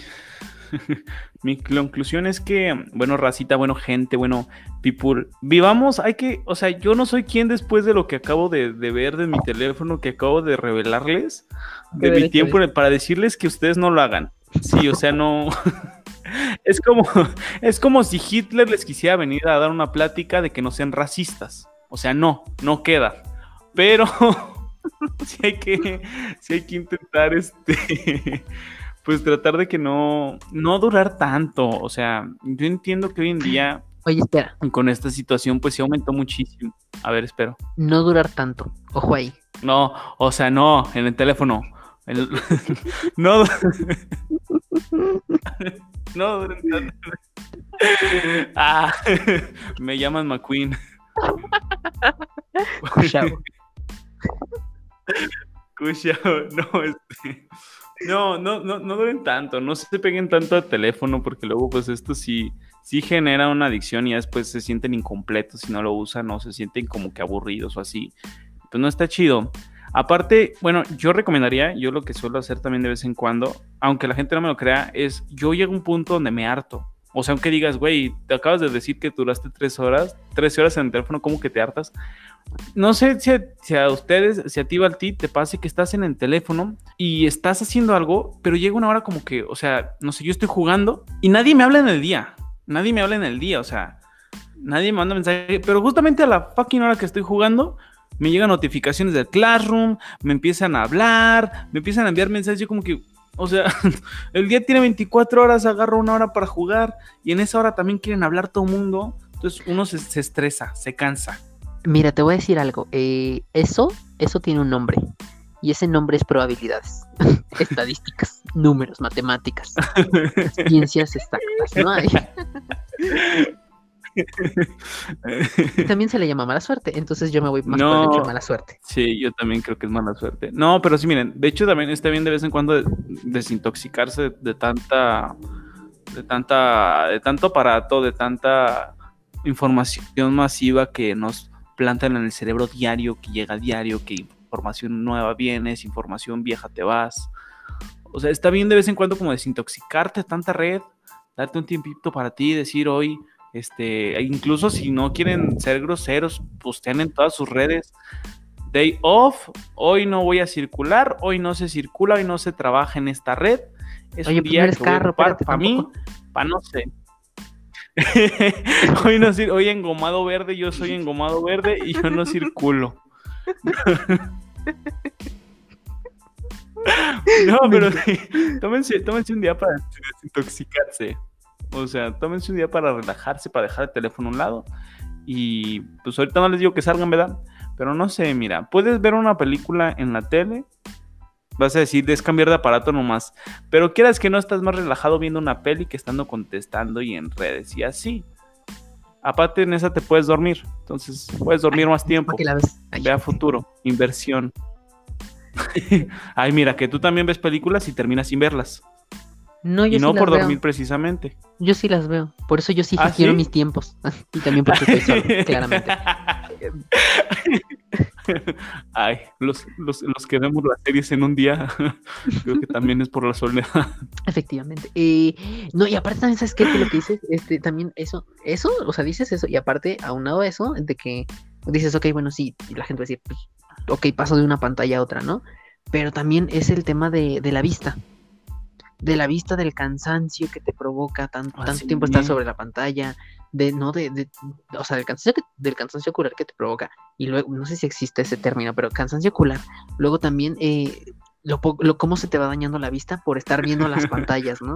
(laughs) mi conclusión es que, bueno, racita, bueno, gente, bueno, people, vivamos, hay que, o sea, yo no soy quien después de lo que acabo de, de ver de mi teléfono, que acabo de revelarles, de mi tiempo, para decirles que ustedes no lo hagan. Sí, o sea, no. (laughs) Es como, es como si Hitler les quisiera venir a dar una plática de que no sean racistas. O sea, no, no queda. Pero (laughs) sí hay que, sí hay que intentar este. Pues tratar de que no, no durar tanto. O sea, yo entiendo que hoy en día, Oye, espera, con esta situación, pues se aumentó muchísimo. A ver, espero. no durar tanto. Ojo ahí. No, o sea, no, en el teléfono. El- (laughs) no. (laughs) no, duren tanto. Ah, (laughs) me llaman McQueen. Cushao. Cushao, no, este, no, no, no, no duren tanto, no se peguen tanto al teléfono porque luego pues esto sí, sí genera una adicción y después se sienten incompletos si no lo usan o se sienten como que aburridos o así. Entonces no está chido. Aparte, bueno, yo recomendaría, yo lo que suelo hacer también de vez en cuando, aunque la gente no me lo crea, es yo llego a un punto donde me harto. O sea, aunque digas, güey, te acabas de decir que duraste tres horas, tres horas en el teléfono, ¿cómo que te hartas? No sé si a, a ustedes, si a ti, Balti, te pase que estás en el teléfono y estás haciendo algo, pero llega una hora como que, o sea, no sé, yo estoy jugando y nadie me habla en el día. Nadie me habla en el día, o sea, nadie me manda mensaje, pero justamente a la fucking hora que estoy jugando, me llegan notificaciones del Classroom, me empiezan a hablar, me empiezan a enviar mensajes, yo como que, o sea, (laughs) el día tiene 24 horas, agarro una hora para jugar y en esa hora también quieren hablar todo el mundo, entonces uno se, se estresa, se cansa. Mira, te voy a decir algo. eh, eso, eso tiene un nombre. Y ese nombre es probabilidades, (laughs) estadísticas, números, matemáticas, (laughs) ciencias exactas. ¿no? Ay, y (laughs) también se le llama mala suerte. Entonces yo me voy más por No. de mala suerte. Sí, yo también creo que es mala suerte. No, pero sí, miren, de hecho también está bien de vez en cuando de- desintoxicarse de, de tanta, de tanta, de tanto aparato, de tanta información masiva que nos plantan en el cerebro diario, que llega diario, que información nueva vienes, información vieja te vas. O sea, está bien de vez en cuando como desintoxicarte de tanta red, darte un tiempito para ti, decir hoy, este, e incluso si no quieren ser groseros, postean en todas sus redes. Day off, hoy no voy a circular, hoy no se circula, hoy no se trabaja en esta red. Es Oye, un pues día que carro, para mí, para no sé. (laughs) hoy no hoy engomado verde, yo soy engomado verde y yo no circulo. (laughs) no, pero sí, tómense, tómense un día para desintoxicarse. O sea, tómense un día para relajarse, para dejar el teléfono a un lado. Y pues ahorita no les digo que salgan, ¿verdad? Pero no sé, mira, puedes ver una película en la tele. Vas a decir, es cambiar de aparato nomás. Pero quieras que no estás más relajado viendo una peli que estando contestando y en redes y así. Aparte en esa te puedes dormir. Entonces puedes dormir más tiempo. ¿Para qué la ves? Ve a futuro, inversión. (laughs) Ay, mira, que tú también ves películas y terminas sin verlas. No, yo y no sí por dormir veo. precisamente. Yo sí las veo. Por eso yo sí ¿Ah, sí? mis tiempos. (laughs) y también porque estoy solo, (laughs) claramente. (laughs) Ay, los, los, los que vemos las series en un día, creo que también es por la soledad. Efectivamente. Eh, no, y aparte también, ¿sabes qué? Que lo que dices, este, también eso, eso, o sea, dices eso, y aparte, aunado a eso, de que dices, ok, bueno, sí, y la gente va a decir, pues, ok, paso de una pantalla a otra, ¿no? Pero también es el tema de, de la vista. De la vista, del cansancio que te provoca Ah, tanto sí. tiempo estar sobre la pantalla, de, no, de, de- o sea, del cansancio, que- del cansancio ocular que te provoca. Y luego, no sé si existe ese término, pero cansancio ocular. Luego también, eh, lo, lo- cómo se te va dañando la vista por estar viendo las (laughs) pantallas, ¿no?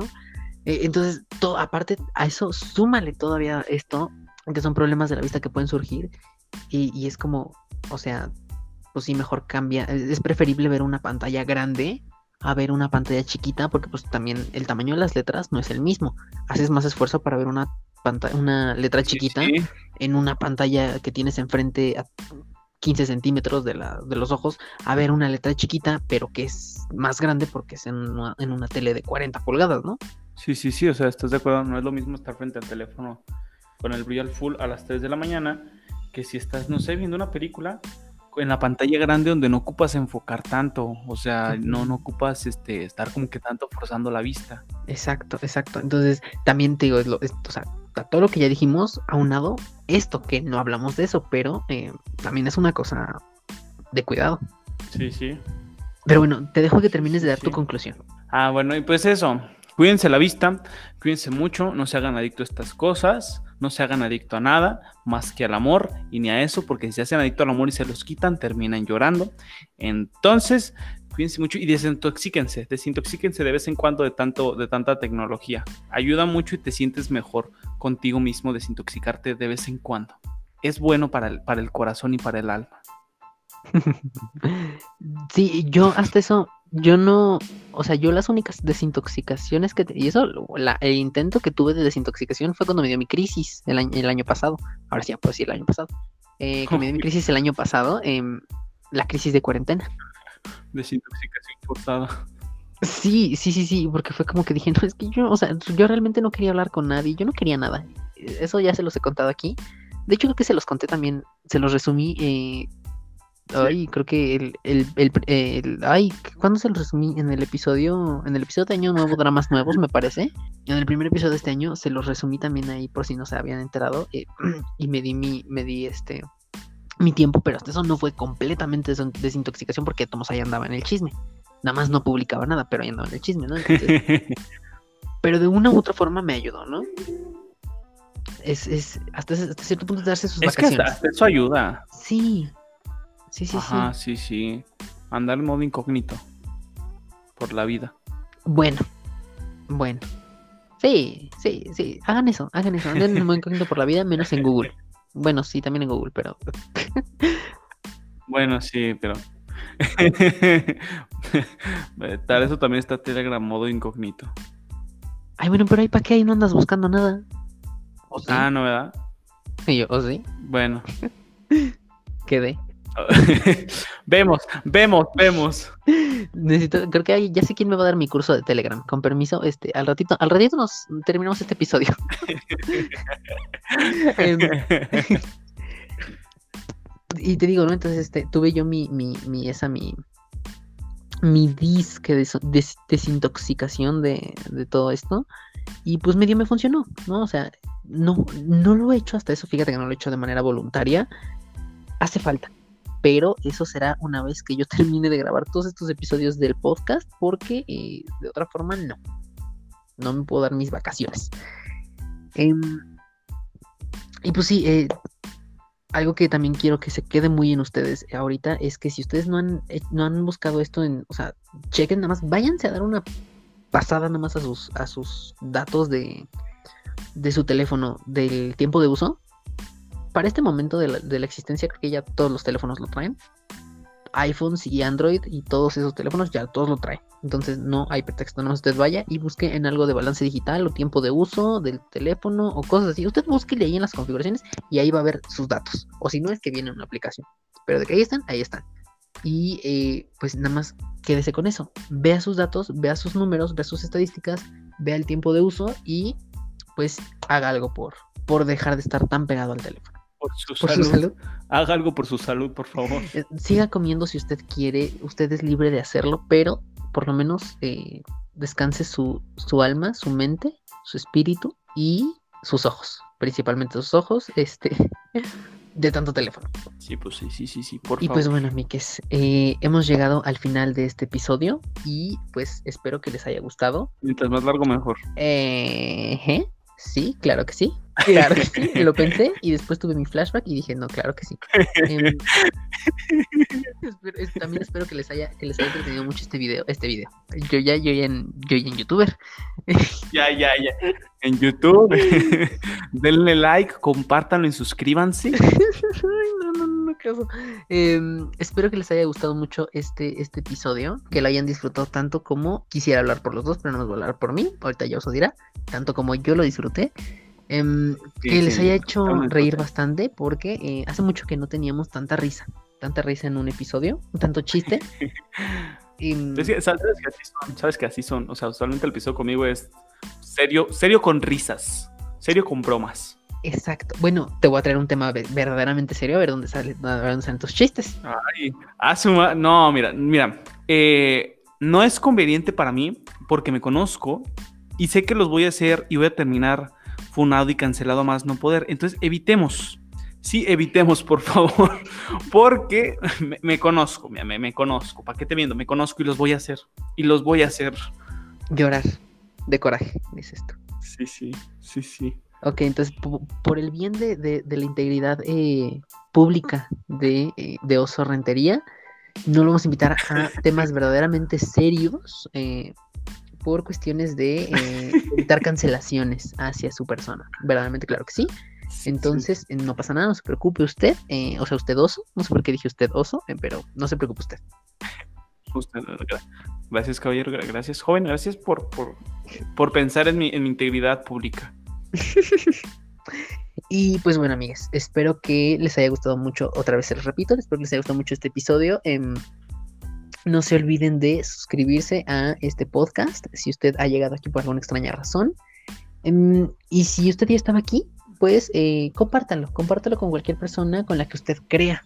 Eh, entonces, todo, aparte a eso, súmale todavía esto, que son problemas de la vista que pueden surgir, y, y es como, o sea, pues sí, mejor cambia, es preferible ver una pantalla grande a ver una pantalla chiquita, porque pues también el tamaño de las letras no es el mismo. Haces más esfuerzo para ver una pantalla, una letra chiquita Sí, en una pantalla que tienes enfrente a 15 centímetros de, la, de los ojos a ver una letra chiquita, pero que es más grande porque es en una, en una tele de 40 pulgadas, ¿no? Sí, sí, sí, o sea, ¿estás de acuerdo? No es lo mismo estar frente al teléfono con el brillo al full a las 3 de la mañana que si estás, no sé, viendo una película en la pantalla grande donde no ocupas enfocar tanto, o sea, no, no ocupas este, estar como que tanto forzando la vista. Exacto, exacto. Entonces, también te digo, es lo, o sea, todo lo que ya dijimos, aunado, esto que no hablamos de eso, pero eh, también es una cosa de cuidado. Sí, sí. Pero bueno, te dejo que termines de dar tu conclusión. Ah, bueno, y pues eso, cuídense la vista, cuídense mucho, no se hagan adicto a estas cosas, no se hagan adicto a nada más que al amor y ni a eso, porque si se hacen adicto al amor y se los quitan, terminan llorando. Entonces, cuídense mucho y desintoxíquense, desintoxíquense de vez en cuando de, tanto, de tanta tecnología. Ayuda mucho y te sientes mejor contigo mismo desintoxicarte de vez en cuando. Es bueno para el, para el corazón y para el alma. (laughs) Sí, yo hasta eso, yo no, o sea, yo las únicas desintoxicaciones que, y eso, el intento que tuve de desintoxicación fue cuando me dio mi crisis el año, el año pasado, ahora sí ya puedo decir el año pasado, eh, que me dio mi crisis el año pasado, em, la crisis de cuarentena. Desintoxicación forzada. Sí, sí, sí, sí, porque fue como que dije, no, es que yo, o sea, yo realmente no quería hablar con nadie, yo no quería nada. Eso ya se los he contado aquí. De hecho, creo que se los conté también, se los resumí eh, Ay, creo que el, el, el, ay, ¿cuándo se lo resumí? En el episodio, en el episodio de año nuevo, dramas nuevos, me parece. En el primer episodio de este año se los resumí también ahí por si no se habían enterado. Eh, (clears throat) y me di mi, me di este mi tiempo, pero hasta eso no fue completamente desintoxicación porque Tomás ahí andaba en el chisme. Nada más no publicaba nada, pero ahí andaba en el chisme, ¿no? (laughs) pero de una u otra forma me ayudó, ¿no? Es, es hasta, cierto punto darse sus vacaciones. Que hasta eso ayuda. Sí, Sí, sí, Ajá, sí. sí, Andar en modo incógnito por la vida. Bueno, bueno. Sí, sí, sí. Hagan eso, hagan eso. Anden en modo incógnito por la vida, menos en Google. Bueno, sí, también en Google, pero. bueno, sí, pero. (laughs) Tal, eso también está Telegram modo incógnito. Ay, bueno, pero ahí para qué ahí no andas buscando nada. Ah, no, ¿verdad? (laughs) Y yo, ¿o sí? Bueno. (laughs) Quedé. (laughs) vemos, vemos, vemos. Necesito, creo que ya sé quién me va a dar mi curso de Telegram. Con permiso, este, al ratito, al ratito nos terminamos este episodio. (laughs) (laughs) Em, y te digo, ¿no? Entonces, este, tuve yo mi, mi, mi esa, mi, mi disque de desintoxicación de, de, todo esto. Y pues medio me funcionó, ¿no? O sea, no, no lo he hecho hasta eso, fíjate que no lo he hecho de manera voluntaria. Hace falta pero eso será una vez que yo (laughs) termine de grabar todos estos episodios del podcast, porque eh, de otra forma no. No me puedo dar mis vacaciones. Em, y pues sí, eh, algo que también quiero que se quede muy en ustedes ahorita es que si ustedes no han, eh, no han buscado esto en, o sea, chequen nada más, váyanse a dar una pasada nada más a sus, a sus datos de, de su teléfono del tiempo de uso para este momento de la, existencia, creo que ya todos los teléfonos lo traen. iPhones y Android y todos esos teléfonos ya todos lo traen. Entonces no hay pretexto, no usted vaya y busque en algo de balance digital o tiempo de uso del teléfono o cosas así. Usted búsquele ahí en las configuraciones y ahí va a ver sus datos. O si no es que viene una aplicación. Pero de que ahí están, ahí están. Y eh, pues nada más quédese con eso. Vea sus datos, vea sus números, vea sus estadísticas, vea el tiempo de uso y pues haga algo por, por dejar de estar tan pegado al teléfono por, su, salud. Haga algo por su salud, por favor. Eh, siga comiendo si usted quiere, usted es libre de hacerlo, pero por lo menos eh, descanse su, su alma, su mente, su espíritu y sus ojos, principalmente sus ojos, este, (laughs) de tanto teléfono. Sí, pues sí, sí, sí, sí, por y pues bueno, amigues, eh, hemos llegado al final de este episodio y pues espero que les haya gustado. Mientras más largo, mejor. Eh, sí, claro que sí. (laughs) Claro que sí, lo pensé y después tuve mi flashback y dije, no, claro que sí. Em, (laughs) también espero que les haya, que les haya entretenido mucho este video, este video. Yo ya, yo ya en, yo ya en youtuber. Ya, ya, ya. En YouTube. (laughs) Denle like, compártanlo y suscríbanse. (laughs) no, no, no, caso. Em, espero que les haya gustado mucho este, este episodio, que lo hayan disfrutado tanto como quisiera hablar por los dos, pero no nos voy a hablar por mí. Ahorita ya os lo dirá. Tanto como yo lo disfruté. Em, que les haya hecho reír bastante porque eh, hace mucho que no teníamos tanta risa, tanta risa en un episodio, tanto chiste. (laughs) ¿sabes, que así son, ¿Sabes que así son? O sea, usualmente el episodio conmigo es serio, serio con risas, serio con bromas. Exacto. Bueno, te voy a traer un tema verdaderamente serio, a ver dónde, sale, dónde salen tus chistes. Ay, asuma, no, mira, mira, eh, no es conveniente para mí porque me conozco y sé que los voy a hacer y voy a terminar funado y cancelado a más no poder. Entonces, evitemos. Sí, evitemos, por favor, (laughs) porque me, conozco, me, me, conozco. ¿Para qué te viendo? Me conozco y los voy a hacer. Y los voy a hacer. Llorar de coraje, dices tú. Sí, sí, sí, sí. Ok, entonces por el bien de, la integridad eh, pública de, eh, de, Oso Rentería, no lo vamos a invitar a (laughs) temas verdaderamente serios eh, por cuestiones de (laughs) evitar cancelaciones hacia su persona. Verdaderamente, claro que sí. Entonces, no pasa nada, no se preocupe usted, o sea, usted oso, no sé por qué dije usted oso, pero no se preocupe usted. Gracias, caballero, gracias, joven, gracias por, por, por pensar en mi, en mi integridad pública. (laughs) y pues bueno, amigas, espero que les haya gustado mucho, otra vez se les repito, espero que les haya gustado mucho este episodio. Em, no se olviden de suscribirse a este podcast si usted ha llegado aquí por alguna extraña razón. Em, y si usted ya estaba aquí, pues eh, compártalo, compártalo con cualquier persona con la que usted crea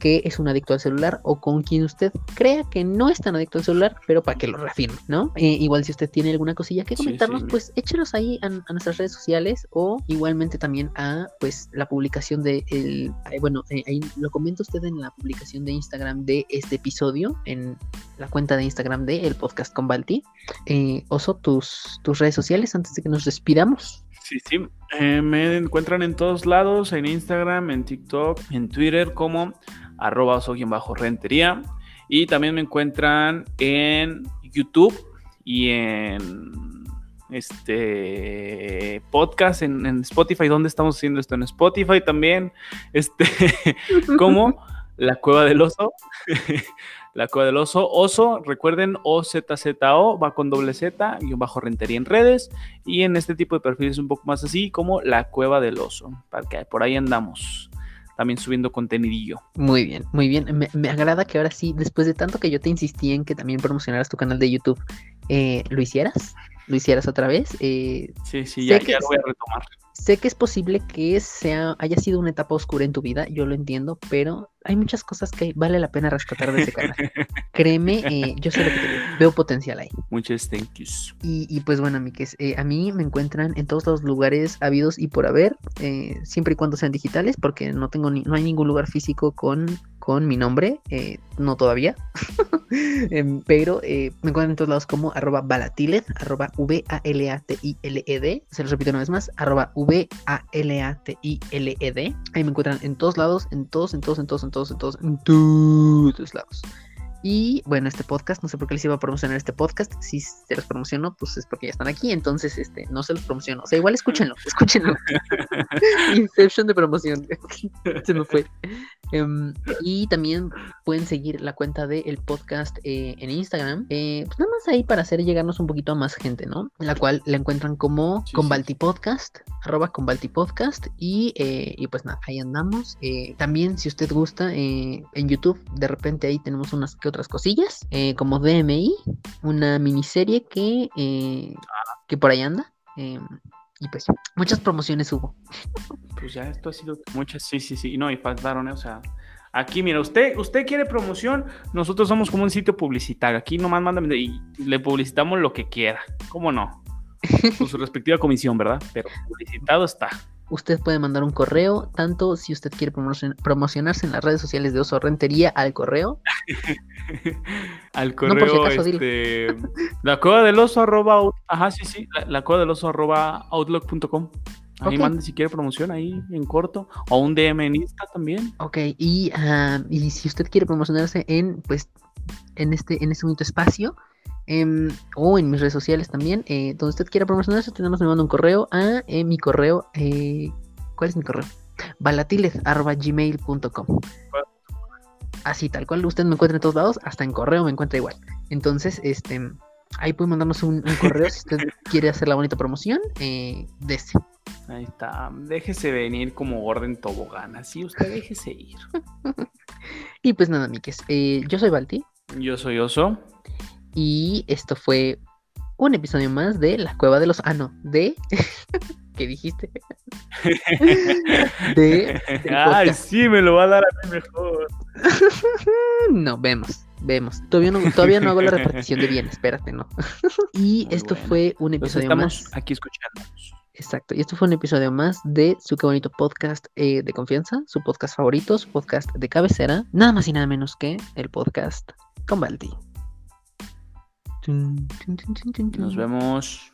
que es un adicto al celular o con quien usted crea que no es tan adicto al celular, pero para que lo reafirme, ¿no? Eh, igual si usted tiene alguna cosilla que comentarnos, pues échelos ahí a, nuestras redes sociales o igualmente también a pues la publicación de el, bueno, eh, ahí lo comenta usted en la publicación de Instagram de este episodio, en la cuenta de Instagram de el podcast con Balti. Eh, Oso, tus, tus redes sociales antes de que nos despidamos. Sí, sí. me encuentran en todos lados, en Instagram, en TikTok, en Twitter como arroba oso rentería. Y también me encuentran en YouTube y en este podcast en, Spotify. ¿Dónde estamos haciendo esto? En Spotify también. Este, (laughs) como La Cueva del Oso. (laughs) la Cueva del Oso. Oso, recuerden, O-Z-Z-O, va con doble Z, y bajo rentería en redes. Y en este tipo de perfiles un poco más así, como La Cueva del Oso. Para que por ahí andamos también subiendo contenidillo. Muy bien, muy bien. Me, agrada que ahora sí, después de tanto que yo te insistí en que también promocionaras tu canal de YouTube, eh, ¿lo hicieras? ¿Lo hicieras otra vez? Eh, sí, sí, ya, ya lo voy a retomar. Sé que es posible que sea, haya sido una etapa oscura en tu vida, yo lo entiendo, pero hay muchas cosas que vale la pena rescatar de ese canal. (laughs) Créeme, eh, yo sé lo que te veo potencial ahí. Muchas thank yous. Y, pues bueno, amigues, eh, a mí me encuentran en todos los lugares habidos y por haber, eh, siempre y cuando sean digitales, porque no tengo ni, no hay ningún lugar físico con, con mi nombre, no todavía, (laughs) em, pero me encuentran en todos lados como arroba valatiled, arroba V-A-L-A-T-I-L-E-D, se los repito una vez más, arroba V-A-L-A-T-I-L-E-D, ahí me encuentran en todos lados, en todos, en todos, en todos, en todos, en todos, en todos lados. Y bueno, este podcast, no sé por qué les iba a promocionar este podcast. Si se los promociono, pues es porque ya están aquí. Entonces, este, no se los promociono. O sea, igual escúchenlo, (laughs) escúchenlo. (laughs) Inception de promoción. (laughs) se me fue. Em, y también pueden seguir la cuenta del el podcast eh, en Instagram. Eh, pues nada más ahí para hacer llegarnos un poquito a más gente, ¿no? La cual la encuentran como sí, Podcast, arroba Convalti Podcast. Y, eh, y pues nada, ahí andamos. también, si usted gusta, en YouTube, de repente ahí tenemos unas que otras cosillas, como DMI, una miniserie que, que por ahí anda. Y pues muchas promociones hubo. Pues ya esto ha sido muchas, sí, sí, sí, no, y faltaron, ¿eh? o sea, aquí mira, usted, usted quiere promoción, nosotros somos como un sitio publicitario, aquí nomás mándame y le publicitamos lo que quiera, ¿cómo no? Con su (laughs) respectiva comisión, ¿verdad? Pero publicitado está usted puede mandar un correo, tanto si usted quiere promocionarse en las redes sociales de Oso Rentería, al correo. (laughs) al correo, este, la cueva del oso arroba, ajá, sí, sí, la, cueva del oso arroba outlook.com. Ahí mande si quiere promoción ahí en corto o un DM en Insta también. Ok, y, ah, y si usted quiere promocionarse en, pues, en este, en este bonito espacio, Em, o en mis redes sociales también. Eh, donde usted quiera promocionarse, tenemos me manda un correo a eh, mi correo. Eh, ¿Cuál es mi correo? balatiles.gmail.com Así tal cual usted me encuentra en todos lados, hasta en correo me encuentra igual. Entonces, este, ahí puede mandarnos un, correo si usted (laughs) quiere hacer la bonita promoción de ese. Ahí está, déjese venir como orden tobogán, así usted déjese ir. (laughs) y pues nada, Miques, yo soy Balti. Yo soy Oso. Y esto fue un episodio más de La Cueva de los... Ah, no, de... (laughs) ¿Qué dijiste? (laughs) de... Ay, sí, me lo va a dar a mí mejor. (laughs) no, vemos, vemos. Todavía no, todavía no hago la repartición de bien, espérate, ¿no? y esto fue un episodio estamos aquí escuchando. Exacto, y esto fue un episodio más de su qué bonito podcast eh, de confianza, su podcast favorito, su podcast de cabecera, nada más y nada menos que el podcast con Balti. Nos vemos.